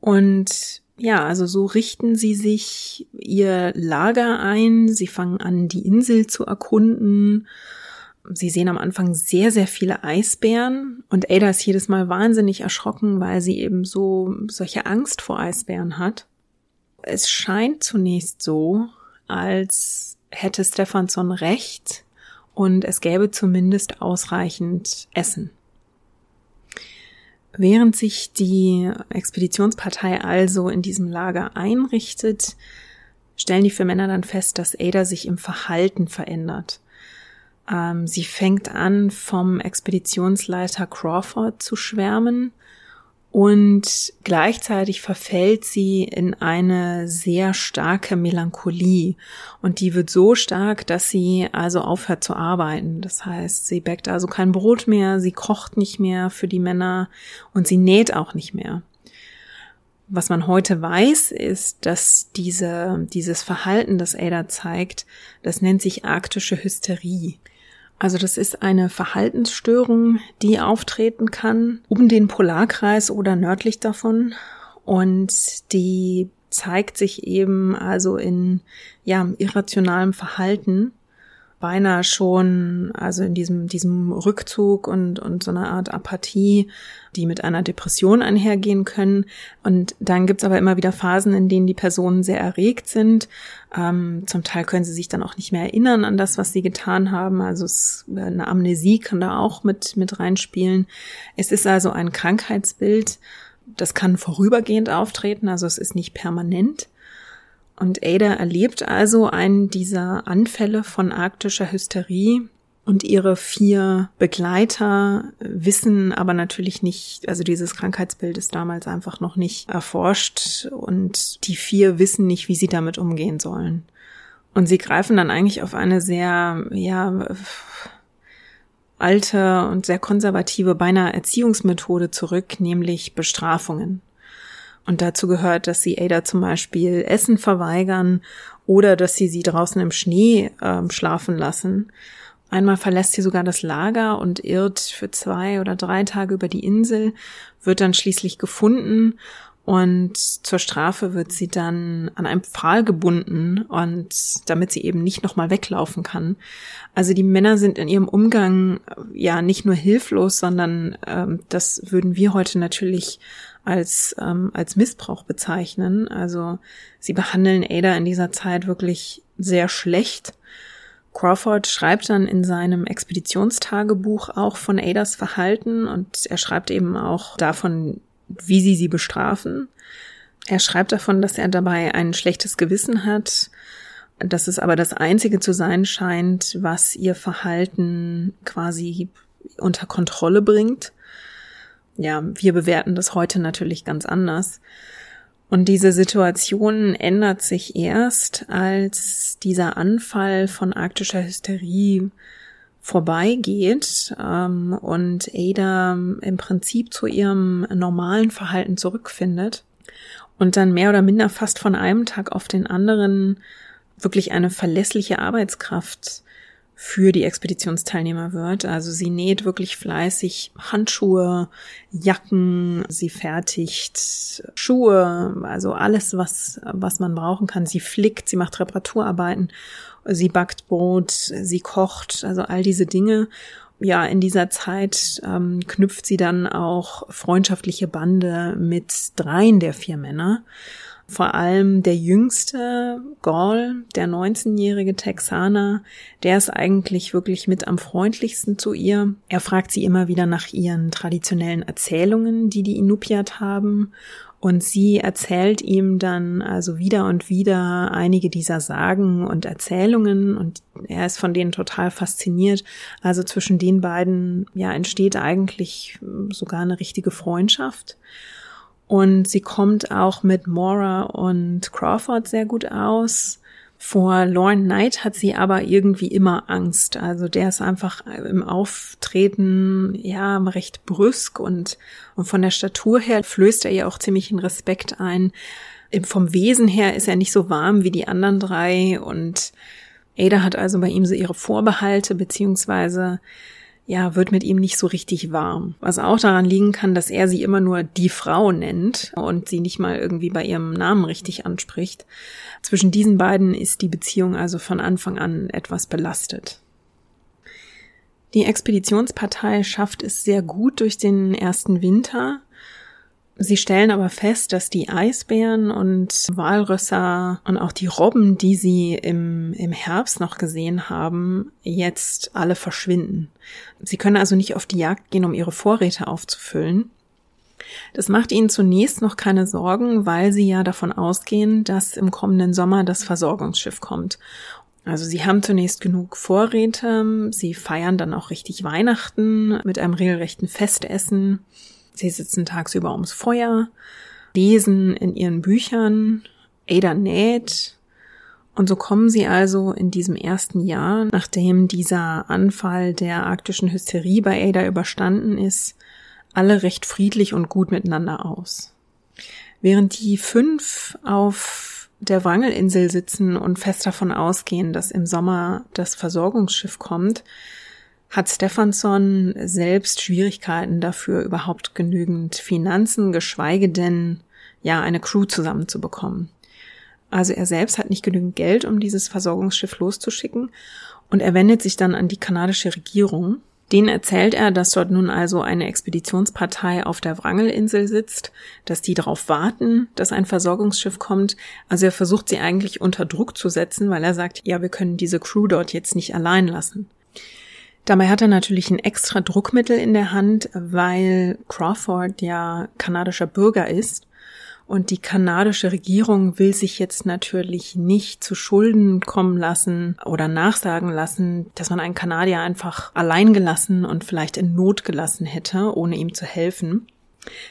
[SPEAKER 1] Und ja, also so richten sie sich ihr Lager ein, sie fangen an, die Insel zu erkunden. Sie sehen am Anfang sehr, sehr viele Eisbären und Ada ist jedes Mal wahnsinnig erschrocken, weil sie eben so solche Angst vor Eisbären hat. Es scheint zunächst so, als hätte Stefansson recht und es gäbe zumindest ausreichend Essen. Während sich die Expeditionspartei also in diesem Lager einrichtet, stellen die vier Männer dann fest, dass Ada sich im Verhalten verändert. Ähm, sie fängt an, vom Expeditionsleiter Crawford zu schwärmen und gleichzeitig verfällt sie in eine sehr starke Melancholie und die wird so stark, dass sie also aufhört zu arbeiten. Das heißt, sie bäckt also kein Brot mehr, sie kocht nicht mehr für die Männer und sie näht auch nicht mehr. Was man heute weiß, ist, dass diese, dieses Verhalten, das Ada zeigt, das nennt sich arktische Hysterie. Also das ist eine Verhaltensstörung, die auftreten kann um den Polarkreis oder nördlich davon. Und die zeigt sich eben also in ja irrationalem Verhalten beinahe schon, also in diesem, diesem Rückzug und, und so einer Art Apathie, die mit einer Depression einhergehen können. Und dann gibt's aber immer wieder Phasen, in denen die Personen sehr erregt sind. Ähm, zum Teil können sie sich dann auch nicht mehr erinnern an das, was sie getan haben. Also es, eine Amnesie kann da auch mit, mit reinspielen. Es ist also ein Krankheitsbild. Das kann vorübergehend auftreten, also es ist nicht permanent. Und Ada erlebt also einen dieser Anfälle von arktischer Hysterie und ihre vier Begleiter wissen aber natürlich nicht, also dieses Krankheitsbild ist damals einfach noch nicht erforscht und die vier wissen nicht, wie sie damit umgehen sollen. Und sie greifen dann eigentlich auf eine sehr, ja, alte und sehr konservative beinahe Erziehungsmethode zurück, nämlich Bestrafungen. Und dazu gehört, dass sie Ada zum Beispiel Essen verweigern oder dass sie sie draußen im Schnee äh, schlafen lassen. Einmal verlässt sie sogar das Lager und irrt für zwei oder drei Tage über die Insel, wird dann schließlich gefunden und zur Strafe wird sie dann an einem Pfahl gebunden und damit sie eben nicht nochmal weglaufen kann. Also die Männer sind in ihrem Umgang ja nicht nur hilflos, sondern ähm, das würden wir heute natürlich als, ähm, als Missbrauch bezeichnen. Also sie behandeln Ada in dieser Zeit wirklich sehr schlecht. Crawford schreibt dann in seinem Expeditionstagebuch auch von Adas Verhalten und er schreibt eben auch davon, wie sie sie bestrafen. Er schreibt davon, dass er dabei ein schlechtes Gewissen hat, dass es aber das Einzige zu sein scheint, was ihr Verhalten quasi unter Kontrolle bringt ja, wir bewerten das heute natürlich ganz anders. Und diese Situation ändert sich erst, als dieser Anfall von arktischer Hysterie vorbeigeht ähm, und Ada im Prinzip zu ihrem normalen Verhalten zurückfindet und dann mehr oder minder fast von einem Tag auf den anderen wirklich eine verlässliche Arbeitskraft für die Expeditionsteilnehmer wird. Also sie näht wirklich fleißig Handschuhe, Jacken, sie fertigt Schuhe, also alles, was, was man brauchen kann. Sie flickt, sie macht Reparaturarbeiten, sie backt Brot, sie kocht, also all diese Dinge. Ja, in dieser Zeit ähm, knüpft sie dann auch freundschaftliche Bande mit dreien der vier Männer. Vor allem der jüngste Gall, der 19-jährige Texaner, der ist eigentlich wirklich mit am freundlichsten zu ihr. Er fragt sie immer wieder nach ihren traditionellen Erzählungen, die die Inupiat haben. Und sie erzählt ihm dann also wieder und wieder einige dieser Sagen und Erzählungen und er ist von denen total fasziniert. Also zwischen den beiden, ja, entsteht eigentlich sogar eine richtige Freundschaft. Und sie kommt auch mit Mora und Crawford sehr gut aus. Vor Lauren Knight hat sie aber irgendwie immer Angst. Also der ist einfach im Auftreten, ja, recht brüsk und, und von der Statur her flößt er ihr auch ziemlich einen Respekt ein. Vom Wesen her ist er nicht so warm wie die anderen drei und Ada hat also bei ihm so ihre Vorbehalte, beziehungsweise ja, wird mit ihm nicht so richtig warm. Was auch daran liegen kann, dass er sie immer nur die Frau nennt und sie nicht mal irgendwie bei ihrem Namen richtig anspricht. Zwischen diesen beiden ist die Beziehung also von Anfang an etwas belastet. Die Expeditionspartei schafft es sehr gut durch den ersten Winter. Sie stellen aber fest, dass die Eisbären und Walrösser und auch die Robben, die sie im, im Herbst noch gesehen haben, jetzt alle verschwinden. Sie können also nicht auf die Jagd gehen, um ihre Vorräte aufzufüllen. Das macht ihnen zunächst noch keine Sorgen, weil sie ja davon ausgehen, dass im kommenden Sommer das Versorgungsschiff kommt. Also sie haben zunächst genug Vorräte, sie feiern dann auch richtig Weihnachten mit einem regelrechten Festessen. Sie sitzen tagsüber ums Feuer, lesen in ihren Büchern, Ada näht, und so kommen sie also in diesem ersten Jahr, nachdem dieser Anfall der arktischen Hysterie bei Ada überstanden ist, alle recht friedlich und gut miteinander aus. Während die fünf auf der Wrangelinsel sitzen und fest davon ausgehen, dass im Sommer das Versorgungsschiff kommt, hat Stefansson selbst Schwierigkeiten dafür, überhaupt genügend Finanzen, geschweige denn ja eine Crew zusammenzubekommen. Also er selbst hat nicht genügend Geld, um dieses Versorgungsschiff loszuschicken und er wendet sich dann an die kanadische Regierung. Denen erzählt er, dass dort nun also eine Expeditionspartei auf der Wrangelinsel sitzt, dass die darauf warten, dass ein Versorgungsschiff kommt. Also er versucht sie eigentlich unter Druck zu setzen, weil er sagt, ja, wir können diese Crew dort jetzt nicht allein lassen. Dabei hat er natürlich ein extra Druckmittel in der Hand, weil Crawford ja kanadischer Bürger ist und die kanadische Regierung will sich jetzt natürlich nicht zu Schulden kommen lassen oder nachsagen lassen, dass man einen Kanadier einfach allein gelassen und vielleicht in Not gelassen hätte, ohne ihm zu helfen.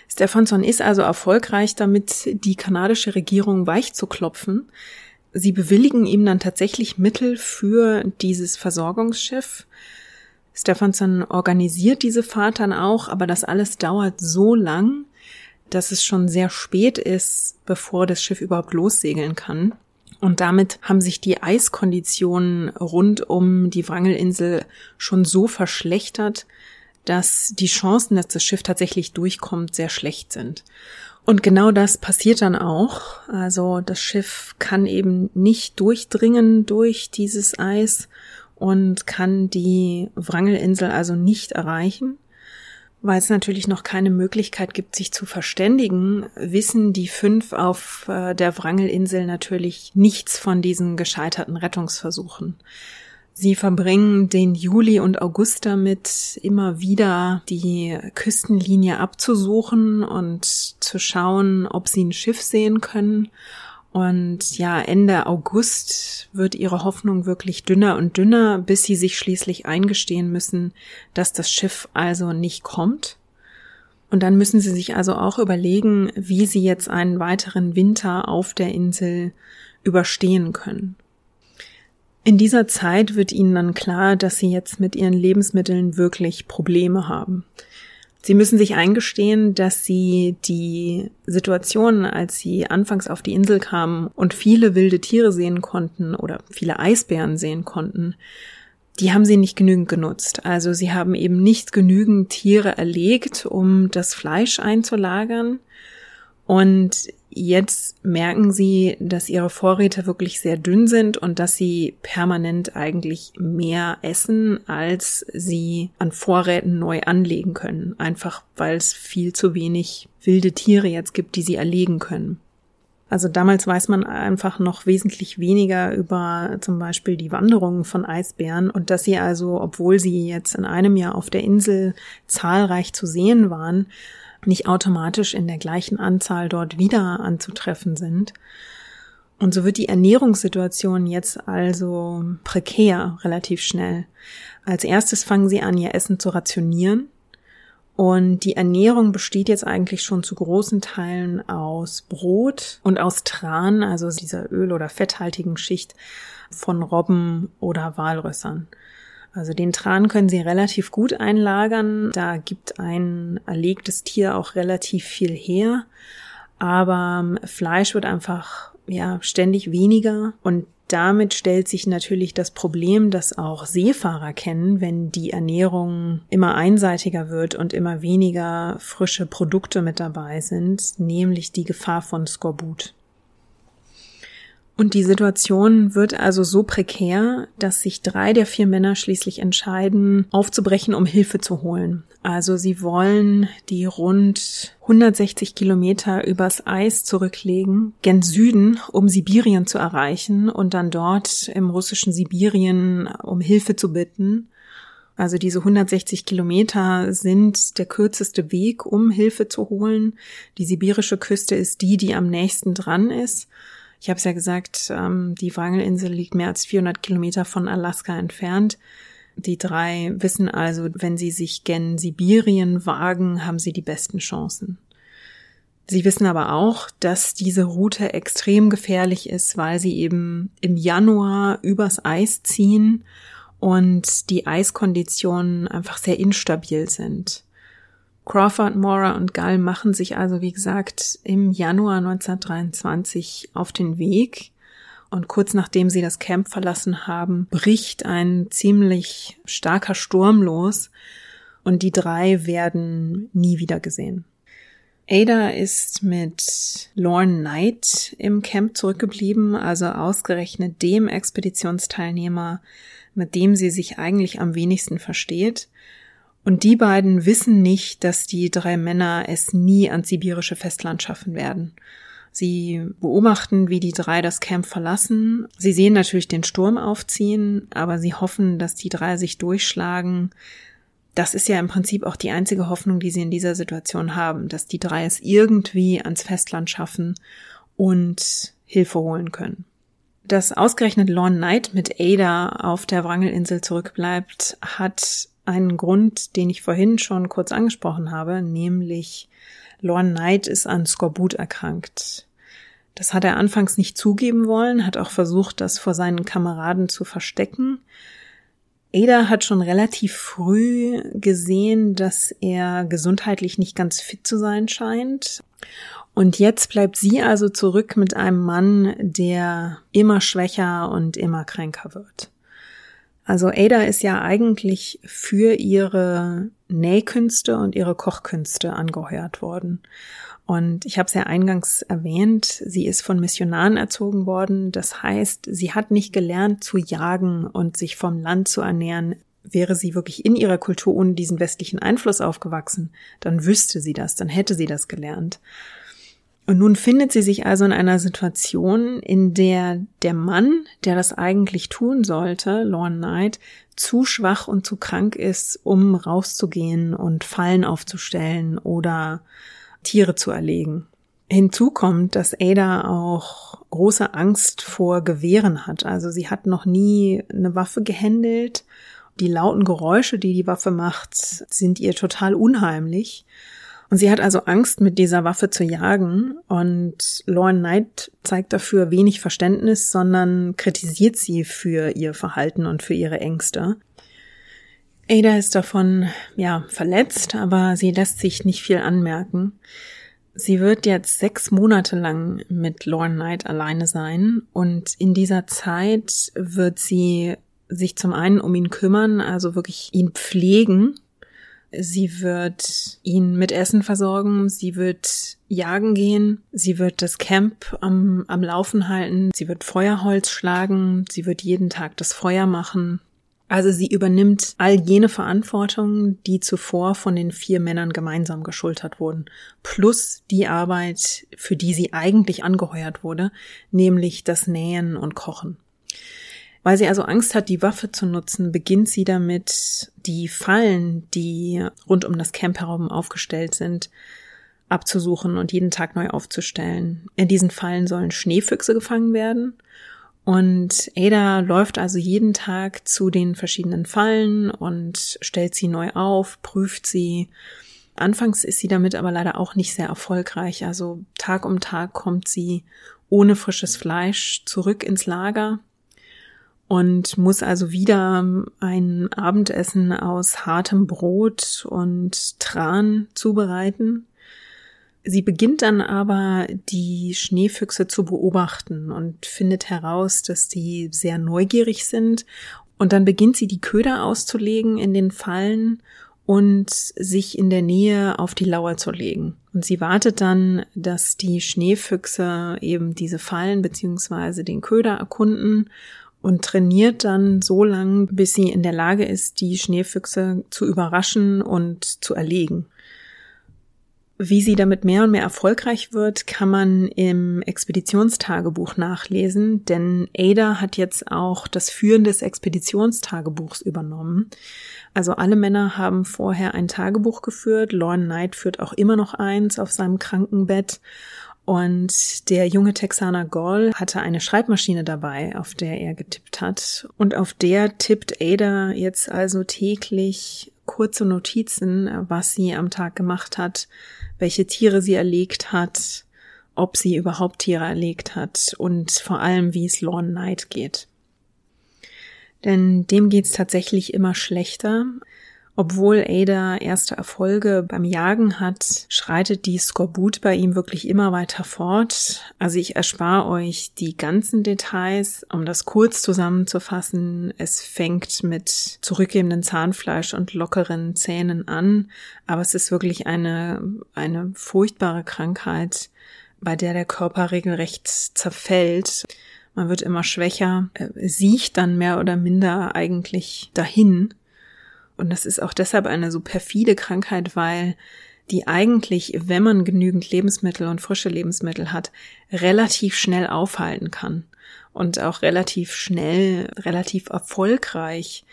[SPEAKER 1] Stephenson ist also erfolgreich damit, die kanadische Regierung weich zu klopfen. Sie bewilligen ihm dann tatsächlich Mittel für dieses Versorgungsschiff. Stephenson organisiert diese Fahrt dann auch, aber das alles dauert so lang, dass es schon sehr spät ist, bevor das Schiff überhaupt lossegeln kann. Und damit haben sich die Eiskonditionen rund um die Wrangelinsel schon so verschlechtert, dass die Chancen, dass das Schiff tatsächlich durchkommt, sehr schlecht sind. Und genau das passiert dann auch. Also das Schiff kann eben nicht durchdringen durch dieses Eis und kann die Wrangelinsel also nicht erreichen. Weil es natürlich noch keine Möglichkeit gibt, sich zu verständigen, wissen die fünf auf äh, der Wrangelinsel natürlich nichts von diesen gescheiterten Rettungsversuchen. Sie verbringen den Juli und August damit, immer wieder die Küstenlinie abzusuchen und zu schauen, ob sie ein Schiff sehen können und ja, Ende August wird ihre Hoffnung wirklich dünner und dünner, bis sie sich schließlich eingestehen müssen, dass das Schiff also nicht kommt. Und dann müssen sie sich also auch überlegen, wie sie jetzt einen weiteren Winter auf der Insel überstehen können. In dieser Zeit wird ihnen dann klar, dass sie jetzt mit ihren Lebensmitteln wirklich Probleme haben. Sie müssen sich eingestehen, dass sie die Situation, als sie anfangs auf die Insel kamen und viele wilde Tiere sehen konnten oder viele Eisbären sehen konnten, die haben sie nicht genügend genutzt. Also sie haben eben nicht genügend Tiere erlegt, um das Fleisch einzulagern. Und Jetzt merken sie, dass ihre Vorräte wirklich sehr dünn sind und dass sie permanent eigentlich mehr essen, als sie an Vorräten neu anlegen können. Einfach weil es viel zu wenig wilde Tiere jetzt gibt, die sie erlegen können. Also damals weiß man einfach noch wesentlich weniger über zum Beispiel die Wanderungen von Eisbären und dass sie also, obwohl sie jetzt in einem Jahr auf der Insel zahlreich zu sehen waren, nicht automatisch in der gleichen Anzahl dort wieder anzutreffen sind. Und so wird die Ernährungssituation jetzt also prekär relativ schnell. Als erstes fangen sie an, ihr Essen zu rationieren. Und die Ernährung besteht jetzt eigentlich schon zu großen Teilen aus Brot und aus Tran, also dieser öl- oder fetthaltigen Schicht von Robben oder Walrössern. Also den Tran können Sie relativ gut einlagern. Da gibt ein erlegtes Tier auch relativ viel her. Aber ähm, Fleisch wird einfach, ja, ständig weniger und damit stellt sich natürlich das Problem, das auch Seefahrer kennen, wenn die Ernährung immer einseitiger wird und immer weniger frische Produkte mit dabei sind, nämlich die Gefahr von Skorbut. Und die Situation wird also so prekär, dass sich drei der vier Männer schließlich entscheiden, aufzubrechen, um Hilfe zu holen. Also sie wollen die rund 160 Kilometer übers Eis zurücklegen, gen Süden, um Sibirien zu erreichen und dann dort im russischen Sibirien um Hilfe zu bitten. Also diese 160 Kilometer sind der kürzeste Weg, um Hilfe zu holen. Die sibirische Küste ist die, die am nächsten dran ist. Ich habe es ja gesagt, ähm, die Wrangelinsel liegt mehr als 400 Kilometer von Alaska entfernt. Die drei wissen also, wenn sie sich gen Sibirien wagen, haben sie die besten Chancen. Sie wissen aber auch, dass diese Route extrem gefährlich ist, weil sie eben im Januar übers Eis ziehen und die Eiskonditionen einfach sehr instabil sind. Crawford, Mora und Gall machen sich also, wie gesagt, im Januar 1923 auf den Weg. Und kurz nachdem sie das Camp verlassen haben, bricht ein ziemlich starker Sturm los und die drei werden nie wieder gesehen. Ada ist mit Lorne Knight im Camp zurückgeblieben, also ausgerechnet dem Expeditionsteilnehmer, mit dem sie sich eigentlich am wenigsten versteht. Und die beiden wissen nicht, dass die drei Männer es nie ans sibirische Festland schaffen werden. Sie beobachten, wie die drei das Camp verlassen. Sie sehen natürlich den Sturm aufziehen, aber sie hoffen, dass die drei sich durchschlagen, das ist ja im Prinzip auch die einzige Hoffnung, die sie in dieser Situation haben, dass die drei es irgendwie ans Festland schaffen und Hilfe holen können. Dass ausgerechnet Lorne Knight mit Ada auf der Wrangelinsel zurückbleibt, hat einen Grund, den ich vorhin schon kurz angesprochen habe, nämlich Lorne Knight ist an Skorbut erkrankt. Das hat er anfangs nicht zugeben wollen, hat auch versucht, das vor seinen Kameraden zu verstecken. Ada hat schon relativ früh gesehen, dass er gesundheitlich nicht ganz fit zu sein scheint. Und jetzt bleibt sie also zurück mit einem Mann, der immer schwächer und immer kränker wird. Also Ada ist ja eigentlich für ihre Nähkünste und ihre Kochkünste angeheuert worden. Und ich habe es ja eingangs erwähnt, sie ist von Missionaren erzogen worden. Das heißt, sie hat nicht gelernt zu jagen und sich vom Land zu ernähren. Wäre sie wirklich in ihrer Kultur ohne diesen westlichen Einfluss aufgewachsen, dann wüsste sie das, dann hätte sie das gelernt. Und nun findet sie sich also in einer Situation, in der der Mann, der das eigentlich tun sollte, Lorne Knight, zu schwach und zu krank ist, um rauszugehen und Fallen aufzustellen oder Tiere zu erlegen. Hinzu kommt, dass Ada auch große Angst vor Gewehren hat. Also sie hat noch nie eine Waffe gehändelt. Die lauten Geräusche, die die Waffe macht, sind ihr total unheimlich. Und sie hat also Angst, mit dieser Waffe zu jagen. Und Lauren Knight zeigt dafür wenig Verständnis, sondern kritisiert sie für ihr Verhalten und für ihre Ängste. Ada ist davon, ja, verletzt, aber sie lässt sich nicht viel anmerken. Sie wird jetzt sechs Monate lang mit Lorne Knight alleine sein und in dieser Zeit wird sie sich zum einen um ihn kümmern, also wirklich ihn pflegen. Sie wird ihn mit Essen versorgen, sie wird jagen gehen, sie wird das Camp am, am Laufen halten, sie wird Feuerholz schlagen, sie wird jeden Tag das Feuer machen, also sie übernimmt all jene Verantwortung, die zuvor von den vier Männern gemeinsam geschultert wurden, plus die Arbeit, für die sie eigentlich angeheuert wurde, nämlich das Nähen und Kochen. Weil sie also Angst hat, die Waffe zu nutzen, beginnt sie damit, die Fallen, die rund um das Camp herum aufgestellt sind, abzusuchen und jeden Tag neu aufzustellen. In diesen Fallen sollen Schneefüchse gefangen werden und Ada läuft also jeden Tag zu den verschiedenen Fallen und stellt sie neu auf, prüft sie. Anfangs ist sie damit aber leider auch nicht sehr erfolgreich. Also Tag um Tag kommt sie ohne frisches Fleisch zurück ins Lager und muss also wieder ein Abendessen aus hartem Brot und Tran zubereiten. Sie beginnt dann aber, die Schneefüchse zu beobachten und findet heraus, dass die sehr neugierig sind. Und dann beginnt sie, die Köder auszulegen in den Fallen und sich in der Nähe auf die Lauer zu legen. Und sie wartet dann, dass die Schneefüchse eben diese Fallen beziehungsweise den Köder erkunden und trainiert dann so lang, bis sie in der Lage ist, die Schneefüchse zu überraschen und zu erlegen. Wie sie damit mehr und mehr erfolgreich wird, kann man im Expeditionstagebuch nachlesen, denn Ada hat jetzt auch das Führen des Expeditionstagebuchs übernommen. Also alle Männer haben vorher ein Tagebuch geführt, Lorne Knight führt auch immer noch eins auf seinem Krankenbett und der junge Texaner Gall hatte eine Schreibmaschine dabei, auf der er getippt hat. Und auf der tippt Ada jetzt also täglich kurze Notizen, was sie am Tag gemacht hat, welche Tiere sie erlegt hat, ob sie überhaupt Tiere erlegt hat und vor allem, wie es Lorne Knight geht. Denn dem geht's tatsächlich immer schlechter. Obwohl Ada erste Erfolge beim Jagen hat, schreitet die Skorbut bei ihm wirklich immer weiter fort. Also ich erspare euch die ganzen Details, um das kurz zusammenzufassen. Es fängt mit zurückgebendem Zahnfleisch und lockeren Zähnen an, aber es ist wirklich eine, eine furchtbare Krankheit, bei der der Körper regelrecht zerfällt. Man wird immer schwächer, äh, siecht dann mehr oder minder eigentlich dahin und das ist auch deshalb eine so perfide Krankheit, weil die eigentlich, wenn man genügend Lebensmittel und frische Lebensmittel hat, relativ schnell aufhalten kann und auch relativ schnell, relativ erfolgreich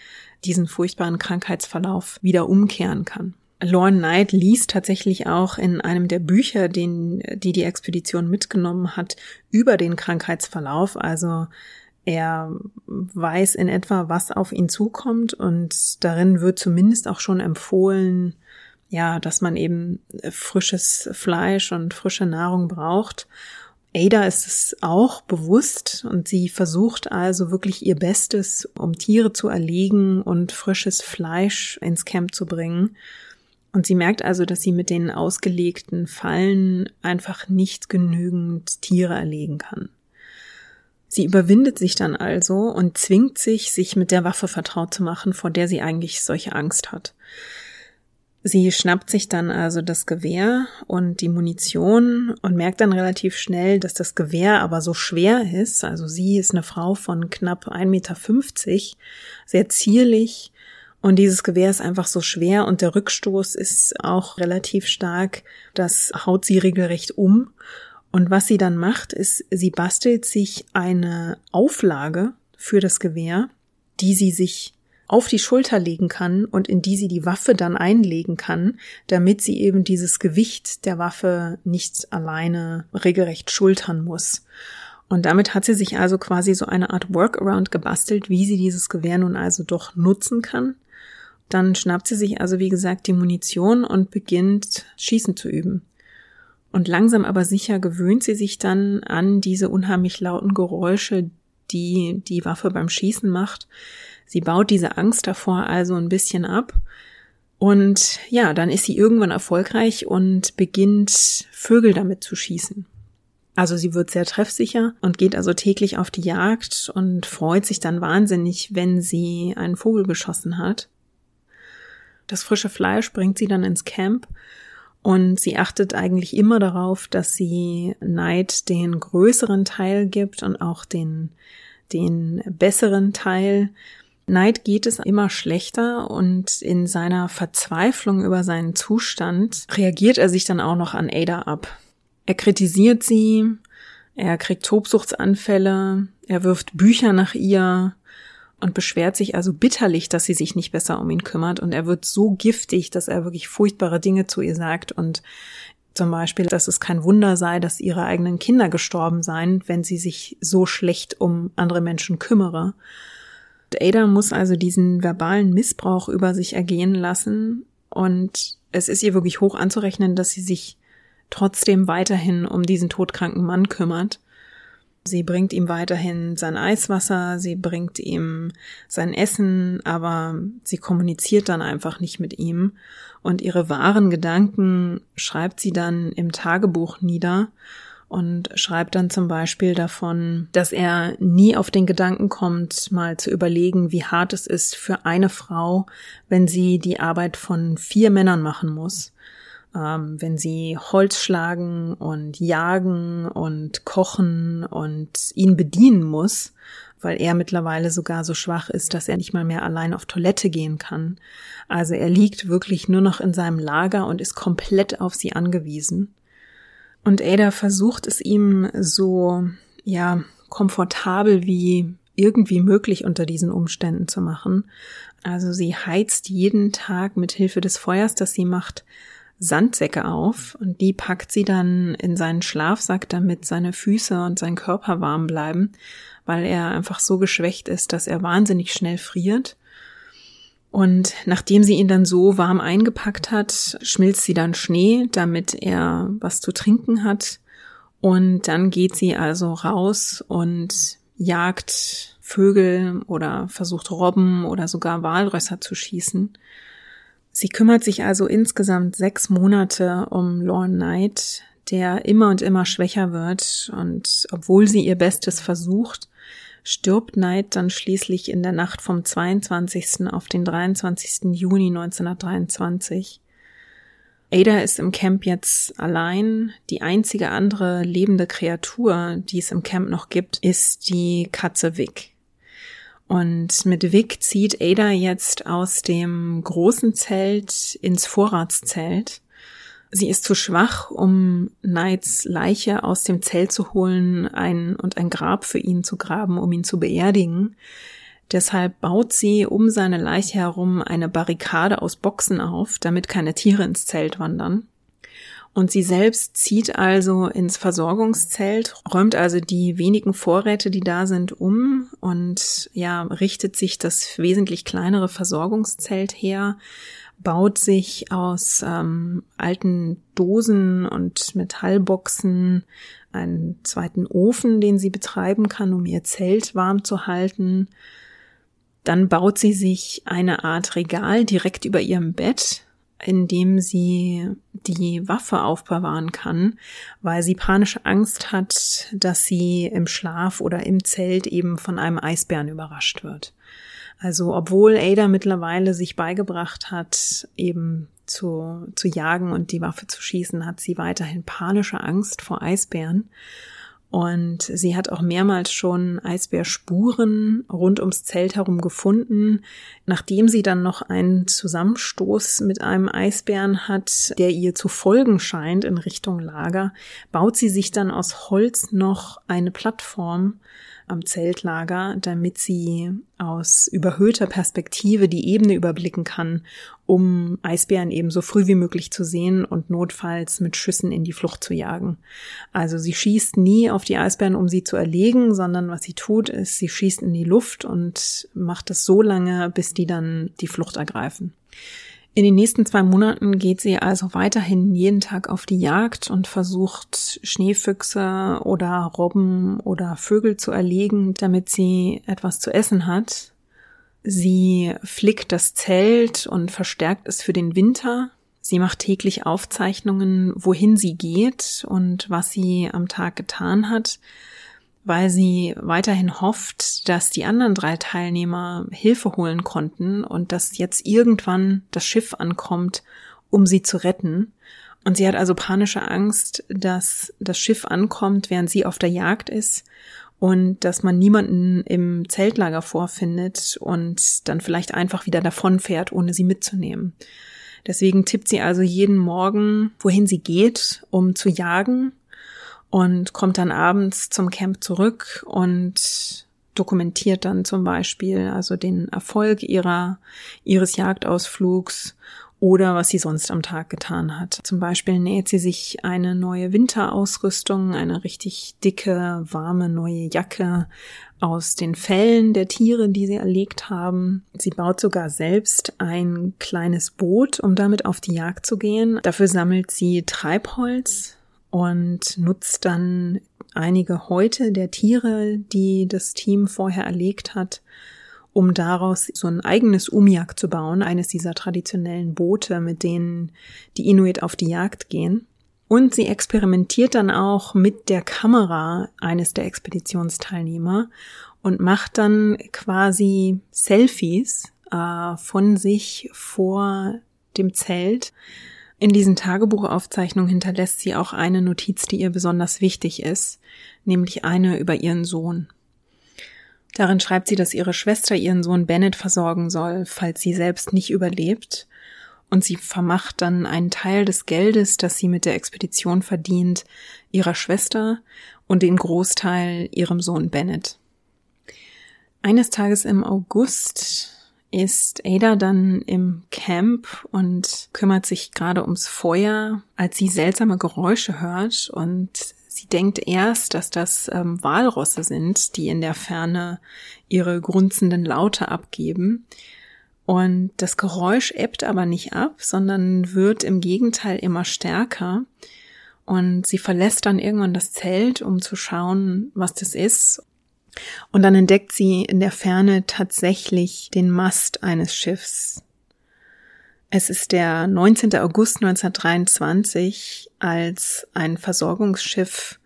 [SPEAKER 1] diesen furchtbaren Krankheitsverlauf wieder umkehren kann. Lorne Knight liest tatsächlich auch in einem der Bücher, den, die die Expedition mitgenommen hat, über den Krankheitsverlauf. Also er weiß in etwa, was auf ihn zukommt und darin wird zumindest auch schon empfohlen, ja, dass man eben frisches Fleisch und frische Nahrung braucht. Ada ist es auch bewusst und sie versucht also wirklich ihr Bestes, um Tiere zu erlegen und frisches Fleisch ins Camp zu bringen. Und sie merkt also, dass sie mit den ausgelegten Fallen einfach nicht genügend Tiere erlegen kann. Sie überwindet sich dann also und zwingt sich, sich mit der Waffe vertraut zu machen, vor der sie eigentlich solche Angst hat. Sie schnappt sich dann also das Gewehr und die Munition und merkt dann relativ schnell, dass das Gewehr aber so schwer ist. Also sie ist eine Frau von knapp 1,50 Meter, sehr zierlich und dieses Gewehr ist einfach so schwer und der Rückstoß ist auch relativ stark. Das haut sie regelrecht um und was sie dann macht, ist, sie bastelt sich eine Auflage für das Gewehr, die sie sich auf die Schulter legen kann und in die sie die Waffe dann einlegen kann, damit sie eben dieses Gewicht der Waffe nicht alleine regelrecht schultern muss. Und damit hat sie sich also quasi so eine Art Workaround gebastelt, wie sie dieses Gewehr nun also doch nutzen kann. Dann schnappt sie sich also, wie gesagt, die Munition und beginnt Schießen zu üben. Und langsam aber sicher gewöhnt sie sich dann an diese unheimlich lauten Geräusche, die die Waffe beim Schießen macht. Sie baut diese Angst davor also ein bisschen ab. Und ja, dann ist sie irgendwann erfolgreich und beginnt Vögel damit zu schießen. Also sie wird sehr treffsicher und geht also täglich auf die Jagd und freut sich dann wahnsinnig, wenn sie einen Vogel geschossen hat. Das frische Fleisch bringt sie dann ins Camp und sie achtet eigentlich immer darauf, dass sie Neid den größeren Teil gibt und auch den, den besseren Teil. Neid geht es immer schlechter und in seiner Verzweiflung über seinen Zustand reagiert er sich dann auch noch an Ada ab. Er kritisiert sie, er kriegt Tobsuchtsanfälle, er wirft Bücher nach ihr, und beschwert sich also bitterlich, dass sie sich nicht besser um ihn kümmert. Und er wird so giftig, dass er wirklich furchtbare Dinge zu ihr sagt. Und zum Beispiel, dass es kein Wunder sei, dass ihre eigenen Kinder gestorben seien, wenn sie sich so schlecht um andere Menschen kümmere. Und Ada muss also diesen verbalen Missbrauch über sich ergehen lassen. Und es ist ihr wirklich hoch anzurechnen, dass sie sich trotzdem weiterhin um diesen todkranken Mann kümmert Sie bringt ihm weiterhin sein Eiswasser, sie bringt ihm sein Essen, aber sie kommuniziert dann einfach nicht mit ihm. Und ihre wahren Gedanken schreibt sie dann im Tagebuch nieder und schreibt dann zum Beispiel davon, dass er nie auf den Gedanken kommt, mal zu überlegen, wie hart es ist für eine Frau, wenn sie die Arbeit von vier Männern machen muss ähm, wenn sie Holz schlagen und jagen und kochen und ihn bedienen muss, weil er mittlerweile sogar so schwach ist, dass er nicht mal mehr allein auf Toilette gehen kann. Also er liegt wirklich nur noch in seinem Lager und ist komplett auf sie angewiesen. Und Ada versucht es ihm so, ja, komfortabel wie irgendwie möglich unter diesen Umständen zu machen. Also sie heizt jeden Tag mit Hilfe des Feuers, das sie macht, Sandsäcke auf und die packt sie dann in seinen Schlafsack, damit seine Füße und sein Körper warm bleiben, weil er einfach so geschwächt ist, dass er wahnsinnig schnell friert. Und nachdem sie ihn dann so warm eingepackt hat, schmilzt sie dann Schnee, damit er was zu trinken hat. Und dann geht sie also raus und jagt Vögel oder versucht Robben oder sogar Walrösser zu schießen. Sie kümmert sich also insgesamt sechs Monate um Lorne Knight, der immer und immer schwächer wird und obwohl sie ihr Bestes versucht, stirbt Knight dann schließlich in der Nacht vom 22. auf den 23. Juni 1923. Ada ist im Camp jetzt allein. Die einzige andere lebende Kreatur, die es im Camp noch gibt, ist die Katze Vic. Und mit Vic zieht Ada jetzt aus dem großen Zelt ins Vorratszelt. Sie ist zu schwach, um Knights Leiche aus dem Zelt zu holen ein, und ein Grab für ihn zu graben, um ihn zu beerdigen. Deshalb baut sie um seine Leiche herum eine Barrikade aus Boxen auf, damit keine Tiere ins Zelt wandern. Und sie selbst zieht also ins Versorgungszelt, räumt also die wenigen Vorräte, die da sind, um und ja, richtet sich das wesentlich kleinere Versorgungszelt her, baut sich aus ähm, alten Dosen und Metallboxen einen zweiten Ofen, den sie betreiben kann, um ihr Zelt warm zu halten. Dann baut sie sich eine Art Regal direkt über ihrem Bett, in dem sie die Waffe aufbewahren kann, weil sie panische Angst hat, dass sie im Schlaf oder im Zelt eben von einem Eisbären überrascht wird. Also obwohl Ada mittlerweile sich beigebracht hat, eben zu, zu jagen und die Waffe zu schießen, hat sie weiterhin panische Angst vor Eisbären und sie hat auch mehrmals schon Eisbärspuren rund ums Zelt herum gefunden. Nachdem sie dann noch einen Zusammenstoß mit einem Eisbären hat, der ihr zu folgen scheint in Richtung Lager, baut sie sich dann aus Holz noch eine Plattform, am Zeltlager, damit sie aus überhöhter Perspektive die Ebene überblicken kann, um Eisbären eben so früh wie möglich zu sehen und notfalls mit Schüssen in die Flucht zu jagen. Also sie schießt nie auf die Eisbären, um sie zu erlegen, sondern was sie tut, ist, sie schießt in die Luft und macht es so lange, bis die dann die Flucht ergreifen. In den nächsten zwei Monaten geht sie also weiterhin jeden Tag auf die Jagd und versucht Schneefüchse oder Robben oder Vögel zu erlegen, damit sie etwas zu essen hat. Sie flickt das Zelt und verstärkt es für den Winter. Sie macht täglich Aufzeichnungen, wohin sie geht und was sie am Tag getan hat weil sie weiterhin hofft, dass die anderen drei Teilnehmer Hilfe holen konnten und dass jetzt irgendwann das Schiff ankommt, um sie zu retten. Und sie hat also panische Angst, dass das Schiff ankommt, während sie auf der Jagd ist und dass man niemanden im Zeltlager vorfindet und dann vielleicht einfach wieder davonfährt, ohne sie mitzunehmen. Deswegen tippt sie also jeden Morgen, wohin sie geht, um zu jagen und kommt dann abends zum Camp zurück und dokumentiert dann zum Beispiel also den Erfolg ihrer, ihres Jagdausflugs oder was sie sonst am Tag getan hat. Zum Beispiel näht sie sich eine neue Winterausrüstung, eine richtig dicke, warme neue Jacke aus den Fellen der Tiere, die sie erlegt haben. Sie baut sogar selbst ein kleines Boot, um damit auf die Jagd zu gehen. Dafür sammelt sie Treibholz, und nutzt dann einige Häute der Tiere, die das Team vorher erlegt hat, um daraus so ein eigenes Umiak zu bauen, eines dieser traditionellen Boote, mit denen die Inuit auf die Jagd gehen. Und sie experimentiert dann auch mit der Kamera eines der Expeditionsteilnehmer und macht dann quasi Selfies äh, von sich vor dem Zelt In diesen Tagebuchaufzeichnungen hinterlässt sie auch eine Notiz, die ihr besonders wichtig ist, nämlich eine über ihren Sohn. Darin schreibt sie, dass ihre Schwester ihren Sohn Bennett versorgen soll, falls sie selbst nicht überlebt, und sie vermacht dann einen Teil des Geldes, das sie mit der Expedition verdient, ihrer Schwester und den Großteil ihrem Sohn Bennett. Eines Tages im August ist Ada dann im Camp und kümmert sich gerade ums Feuer, als sie seltsame Geräusche hört und sie denkt erst, dass das ähm, Walrosse sind, die in der Ferne ihre grunzenden Laute abgeben. Und das Geräusch ebbt aber nicht ab, sondern wird im Gegenteil immer stärker. Und sie verlässt dann irgendwann das Zelt, um zu schauen, was das ist. Und dann entdeckt sie in der Ferne tatsächlich den Mast eines Schiffs. Es ist der 19. August 1923, als ein Versorgungsschiff,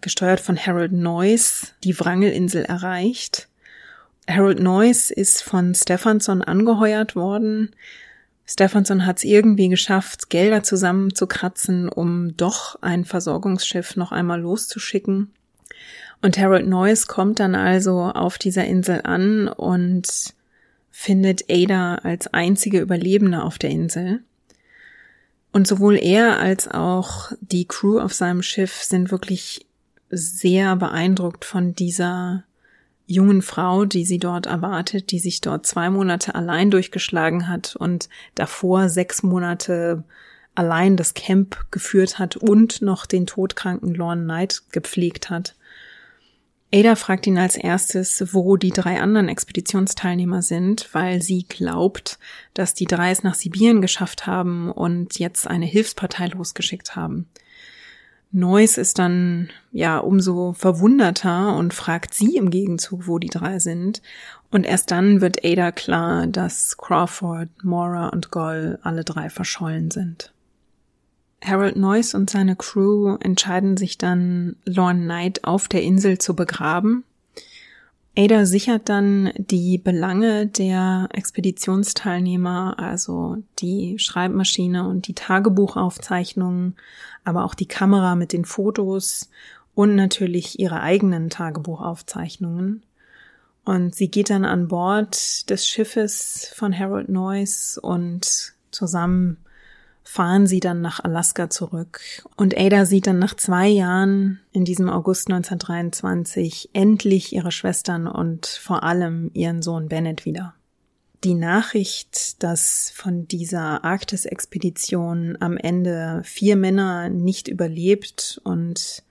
[SPEAKER 1] gesteuert von Harold Noyce, die Wrangelinsel erreicht. Harold Noyce ist von Stephanson angeheuert worden. Stephanson hat es irgendwie geschafft, Gelder zusammenzukratzen, um doch ein Versorgungsschiff noch einmal loszuschicken. Und Harold Noyce kommt dann also auf dieser Insel an und findet Ada als einzige Überlebende auf der Insel. Und sowohl er als auch die Crew auf seinem Schiff sind wirklich sehr beeindruckt von dieser jungen Frau, die sie dort erwartet, die sich dort zwei Monate allein durchgeschlagen hat und davor sechs Monate allein das Camp geführt hat und noch den todkranken Lorne Knight gepflegt hat. Ada fragt ihn als erstes, wo die drei anderen Expeditionsteilnehmer sind, weil sie glaubt, dass die drei es nach Sibirien geschafft haben und jetzt eine Hilfspartei losgeschickt haben. Neuss ist dann ja umso verwunderter und fragt sie im Gegenzug, wo die drei sind. Und erst dann wird Ada klar, dass Crawford, Mora und Goll alle drei verschollen sind. Harold Noyce und seine Crew entscheiden sich dann, Lorne Knight auf der Insel zu begraben. Ada sichert dann die Belange der Expeditionsteilnehmer, also die Schreibmaschine und die Tagebuchaufzeichnungen, aber auch die Kamera mit den Fotos und natürlich ihre eigenen Tagebuchaufzeichnungen. Und sie geht dann an Bord des Schiffes von Harold Noyce und zusammen fahren sie dann nach Alaska zurück. Und Ada sieht dann nach zwei Jahren in diesem August 1923 endlich ihre Schwestern und vor allem ihren Sohn Bennett wieder. Die Nachricht, dass von dieser Arktis-Expedition am Ende vier Männer nicht überlebt und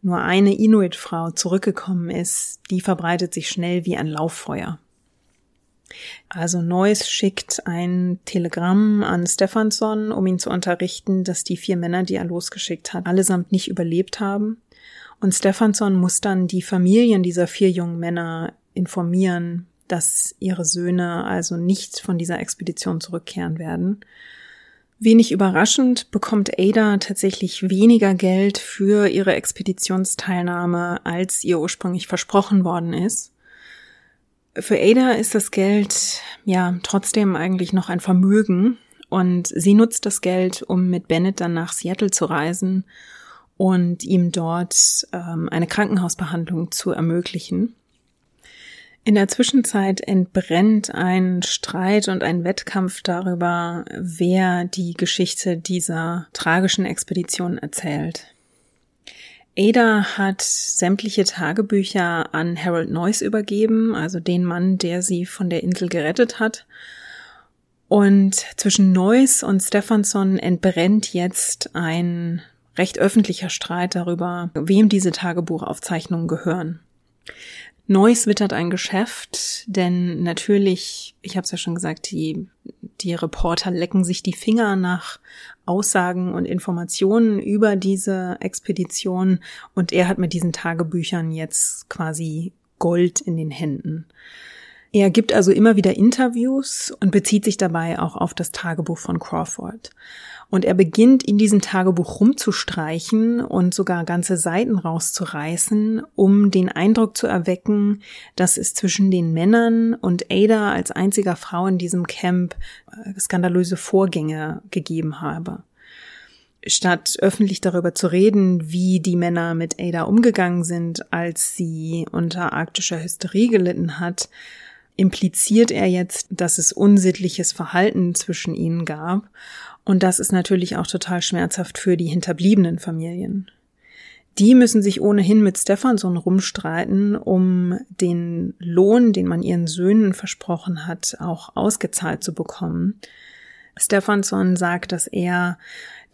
[SPEAKER 1] nur eine Inuit-Frau zurückgekommen ist, die verbreitet sich schnell wie ein Lauffeuer. Also Neuss schickt ein Telegramm an Stephanson, um ihn zu unterrichten, dass die vier Männer, die er losgeschickt hat, allesamt nicht überlebt haben. Und Stephanson muss dann die Familien dieser vier jungen Männer informieren, dass ihre Söhne also nicht von dieser Expedition zurückkehren werden. Wenig überraschend bekommt Ada tatsächlich weniger Geld für ihre Expeditionsteilnahme, als ihr ursprünglich versprochen worden ist. Für Ada ist das Geld ja trotzdem eigentlich noch ein Vermögen und sie nutzt das Geld, um mit Bennett dann nach Seattle zu reisen und ihm dort ähm, eine Krankenhausbehandlung zu ermöglichen. In der Zwischenzeit entbrennt ein Streit und ein Wettkampf darüber, wer die Geschichte dieser tragischen Expedition erzählt. Ada hat sämtliche Tagebücher an Harold Noyce übergeben, also den Mann, der sie von der Insel gerettet hat. Und zwischen Noyce und Stephanson entbrennt jetzt ein recht öffentlicher Streit darüber, wem diese Tagebuchaufzeichnungen gehören. Neues wittert ein Geschäft, denn natürlich, ich habe es ja schon gesagt, die, die Reporter lecken sich die Finger nach Aussagen und Informationen über diese Expedition und er hat mit diesen Tagebüchern jetzt quasi Gold in den Händen. Er gibt also immer wieder Interviews und bezieht sich dabei auch auf das Tagebuch von Crawford. Und er beginnt in diesem Tagebuch rumzustreichen und sogar ganze Seiten rauszureißen, um den Eindruck zu erwecken, dass es zwischen den Männern und Ada als einziger Frau in diesem Camp äh, skandalöse Vorgänge gegeben habe. statt öffentlich darüber zu reden, wie die Männer mit Ada umgegangen sind, als sie unter arktischer Hysterie gelitten hat, impliziert er jetzt, dass es unsittliches Verhalten zwischen ihnen gab. Und das ist natürlich auch total schmerzhaft für die hinterbliebenen Familien. Die müssen sich ohnehin mit Stefansson rumstreiten, um den Lohn, den man ihren Söhnen versprochen hat, auch ausgezahlt zu bekommen. Stefansson sagt, dass er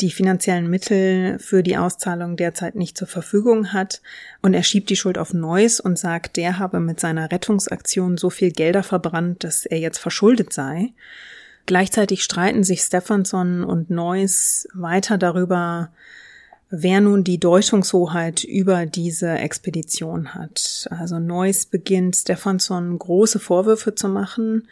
[SPEAKER 1] die finanziellen Mittel für die Auszahlung derzeit nicht zur Verfügung hat und er schiebt die Schuld auf Neuss und sagt, der habe mit seiner Rettungsaktion so viel Gelder verbrannt, dass er jetzt verschuldet sei. Gleichzeitig streiten sich Stefansson und Neuss weiter darüber, wer nun die Deutungshoheit über diese Expedition hat. Also Neuss beginnt Stefansson große Vorwürfe zu machen,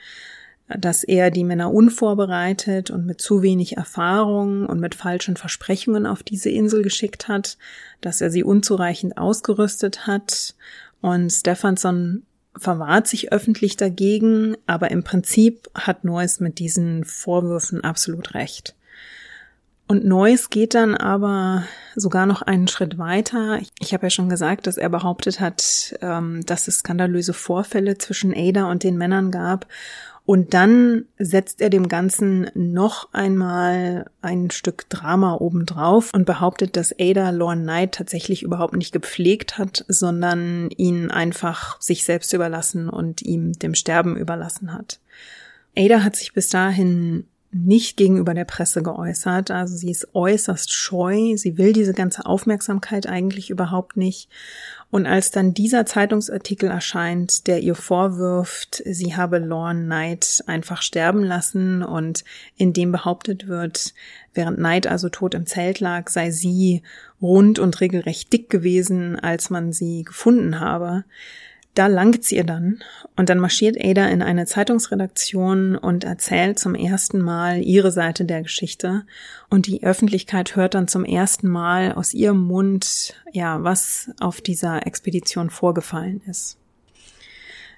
[SPEAKER 1] dass er die Männer unvorbereitet und mit zu wenig Erfahrung und mit falschen Versprechungen auf diese Insel geschickt hat, dass er sie unzureichend ausgerüstet hat. Und Stefansson verwahrt sich öffentlich dagegen, aber im Prinzip hat Neuss mit diesen Vorwürfen absolut recht. Und Neuss geht dann aber sogar noch einen Schritt weiter. Ich habe ja schon gesagt, dass er behauptet hat, ähm, dass es skandalöse Vorfälle zwischen Ada und den Männern gab und dann setzt er dem Ganzen noch einmal ein Stück Drama obendrauf und behauptet, dass Ada Lorne Knight tatsächlich überhaupt nicht gepflegt hat, sondern ihn einfach sich selbst überlassen und ihm dem Sterben überlassen hat. Ada hat sich bis dahin nicht gegenüber der Presse geäußert. Also sie ist äußerst scheu. Sie will diese ganze Aufmerksamkeit eigentlich überhaupt nicht. Und als dann dieser Zeitungsartikel erscheint, der ihr vorwirft, sie habe Lorne Knight einfach sterben lassen und in dem behauptet wird, während Knight also tot im Zelt lag, sei sie rund und regelrecht dick gewesen, als man sie gefunden habe, da langt's ihr dann und dann marschiert Ada in eine Zeitungsredaktion und erzählt zum ersten Mal ihre Seite der Geschichte und die Öffentlichkeit hört dann zum ersten Mal aus ihrem Mund, ja, was auf dieser Expedition vorgefallen ist.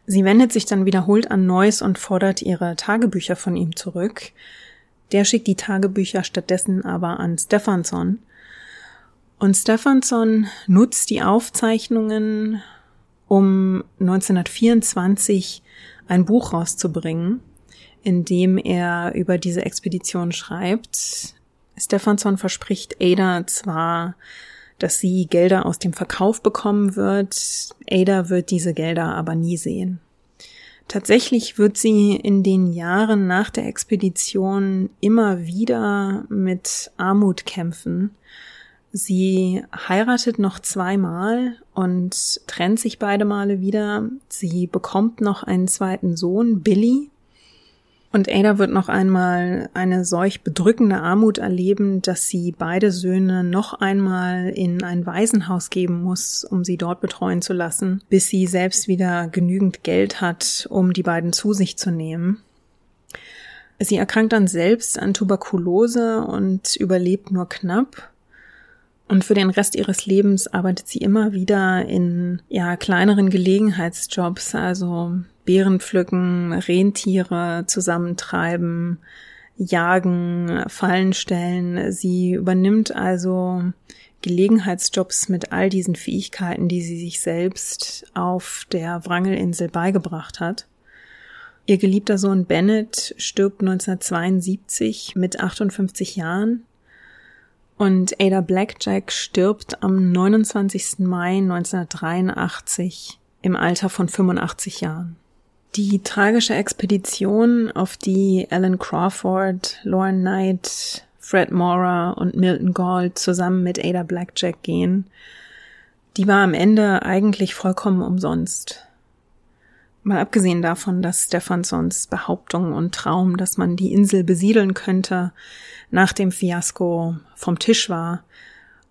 [SPEAKER 1] Sie wendet sich dann wiederholt an Neuss und fordert ihre Tagebücher von ihm zurück. Der schickt die Tagebücher stattdessen aber an Stefansson. Und Stefansson nutzt die Aufzeichnungen um 1924 ein Buch rauszubringen, in dem er über diese Expedition schreibt. Stefansson verspricht Ada zwar, dass sie Gelder aus dem Verkauf bekommen wird, Ada wird diese Gelder aber nie sehen. Tatsächlich wird sie in den Jahren nach der Expedition immer wieder mit Armut kämpfen Sie heiratet noch zweimal und trennt sich beide Male wieder. Sie bekommt noch einen zweiten Sohn, Billy. Und Ada wird noch einmal eine solch bedrückende Armut erleben, dass sie beide Söhne noch einmal in ein Waisenhaus geben muss, um sie dort betreuen zu lassen, bis sie selbst wieder genügend Geld hat, um die beiden zu sich zu nehmen. Sie erkrankt dann selbst an Tuberkulose und überlebt nur knapp. Und für den Rest ihres Lebens arbeitet sie immer wieder in ja kleineren Gelegenheitsjobs, also Beeren pflücken, Rentiere zusammentreiben, jagen, Fallen stellen. Sie übernimmt also Gelegenheitsjobs mit all diesen Fähigkeiten, die sie sich selbst auf der Wrangelinsel beigebracht hat. Ihr geliebter Sohn Bennett stirbt 1972 mit 58 Jahren und Ada Blackjack stirbt am 29. Mai 1983 im Alter von 85 Jahren. Die tragische Expedition, auf die Alan Crawford, Lauren Knight, Fred Mora und Milton Gall zusammen mit Ada Blackjack gehen, die war am Ende eigentlich vollkommen umsonst. Mal abgesehen davon, dass Stefansons Behauptung und Traum, dass man die Insel besiedeln könnte, nach dem Fiasko vom Tisch war.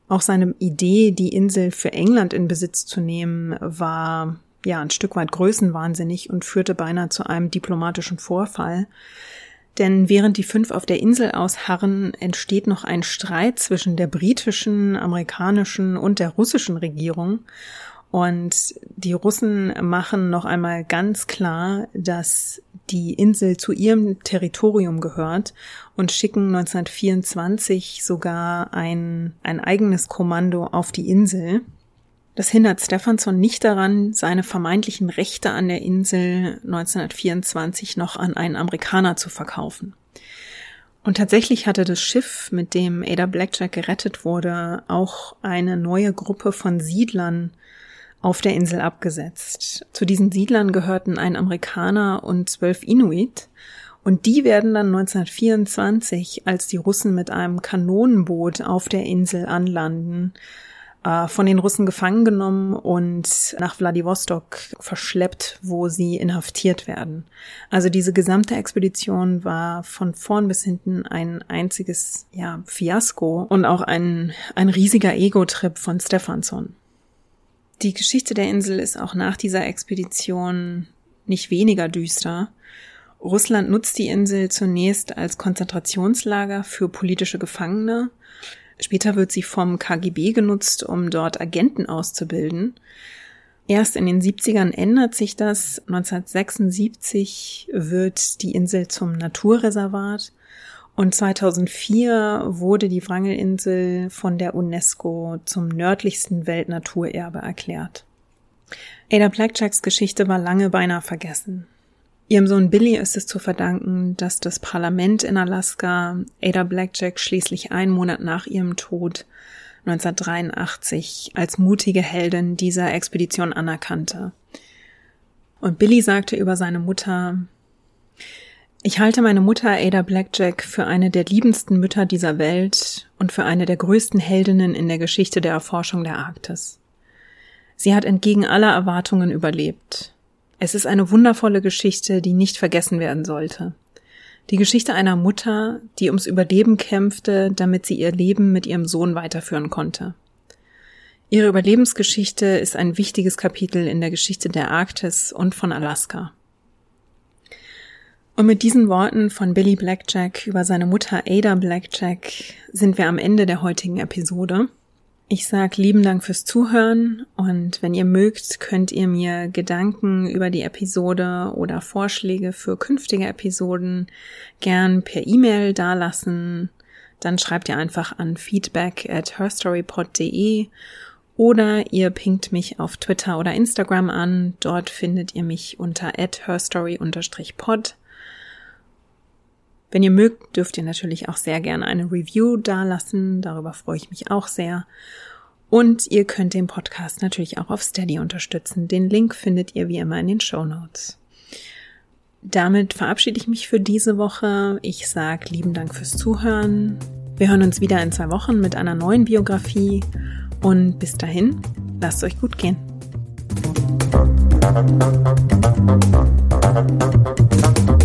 [SPEAKER 1] Auch seine Idee, die Insel für England in Besitz zu nehmen, war ja ein Stück weit größenwahnsinnig und führte beinahe zu einem diplomatischen Vorfall. Denn während die fünf auf der Insel ausharren, entsteht noch ein Streit zwischen der britischen, amerikanischen und der russischen Regierung. Und die Russen machen noch einmal ganz klar, dass die Insel zu ihrem Territorium gehört und schicken 1924 sogar ein, ein eigenes Kommando auf die Insel. Das hindert Stefansson nicht daran, seine vermeintlichen Rechte an der Insel 1924 noch an einen Amerikaner zu verkaufen. Und tatsächlich hatte das Schiff, mit dem Ada Blackjack gerettet wurde, auch eine neue Gruppe von Siedlern auf der Insel abgesetzt. Zu diesen Siedlern gehörten ein Amerikaner und zwölf Inuit. Und die werden dann 1924, als die Russen mit einem Kanonenboot auf der Insel anlanden, äh, von den Russen gefangen genommen und nach Vladivostok verschleppt, wo sie inhaftiert werden. Also diese gesamte Expedition war von vorn bis hinten ein einziges ja, Fiasko und auch ein, ein riesiger Ego-Trip von Stefansson. Die Geschichte der Insel ist auch nach dieser Expedition nicht weniger düster. Russland nutzt die Insel zunächst als Konzentrationslager für politische Gefangene. Später wird sie vom KGB genutzt, um dort Agenten auszubilden. Erst in den 70ern ändert sich das. 1976 wird die Insel zum Naturreservat und 2004 wurde die Wrangelinsel von der UNESCO zum nördlichsten Weltnaturerbe erklärt. Ada Blackjacks Geschichte war lange beinahe vergessen. Ihrem Sohn Billy ist es zu verdanken, dass das Parlament in Alaska Ada Blackjack schließlich einen Monat nach ihrem Tod 1983 als mutige Heldin dieser Expedition anerkannte. Und Billy sagte über seine Mutter, ich halte meine Mutter Ada Blackjack für eine der liebendsten Mütter dieser Welt und für eine der größten Heldinnen in der Geschichte der Erforschung der Arktis. Sie hat entgegen aller Erwartungen überlebt. Es ist eine wundervolle Geschichte, die nicht vergessen werden sollte. Die Geschichte einer Mutter, die ums Überleben kämpfte, damit sie ihr Leben mit ihrem Sohn weiterführen konnte. Ihre Überlebensgeschichte ist ein wichtiges Kapitel in der Geschichte der Arktis und von Alaska. Und mit diesen Worten von Billy Blackjack über seine Mutter Ada Blackjack sind wir am Ende der heutigen Episode. Ich sag lieben Dank fürs Zuhören und wenn ihr mögt, könnt ihr mir Gedanken über die Episode oder Vorschläge für künftige Episoden gern per E-Mail dalassen. Dann schreibt ihr einfach an feedback at herstorypod.de oder ihr pinkt mich auf Twitter oder Instagram an. Dort findet ihr mich unter at herstory-pod. Wenn ihr mögt, dürft ihr natürlich auch sehr gerne eine Review dalassen. Darüber freue ich mich auch sehr. Und ihr könnt den Podcast natürlich auch auf Steady unterstützen. Den Link findet ihr wie immer in den Show Notes. Damit verabschiede ich mich für diese Woche. Ich sage lieben Dank fürs Zuhören. Wir hören uns wieder in zwei Wochen mit einer neuen Biografie. Und bis dahin, lasst euch gut gehen. Musik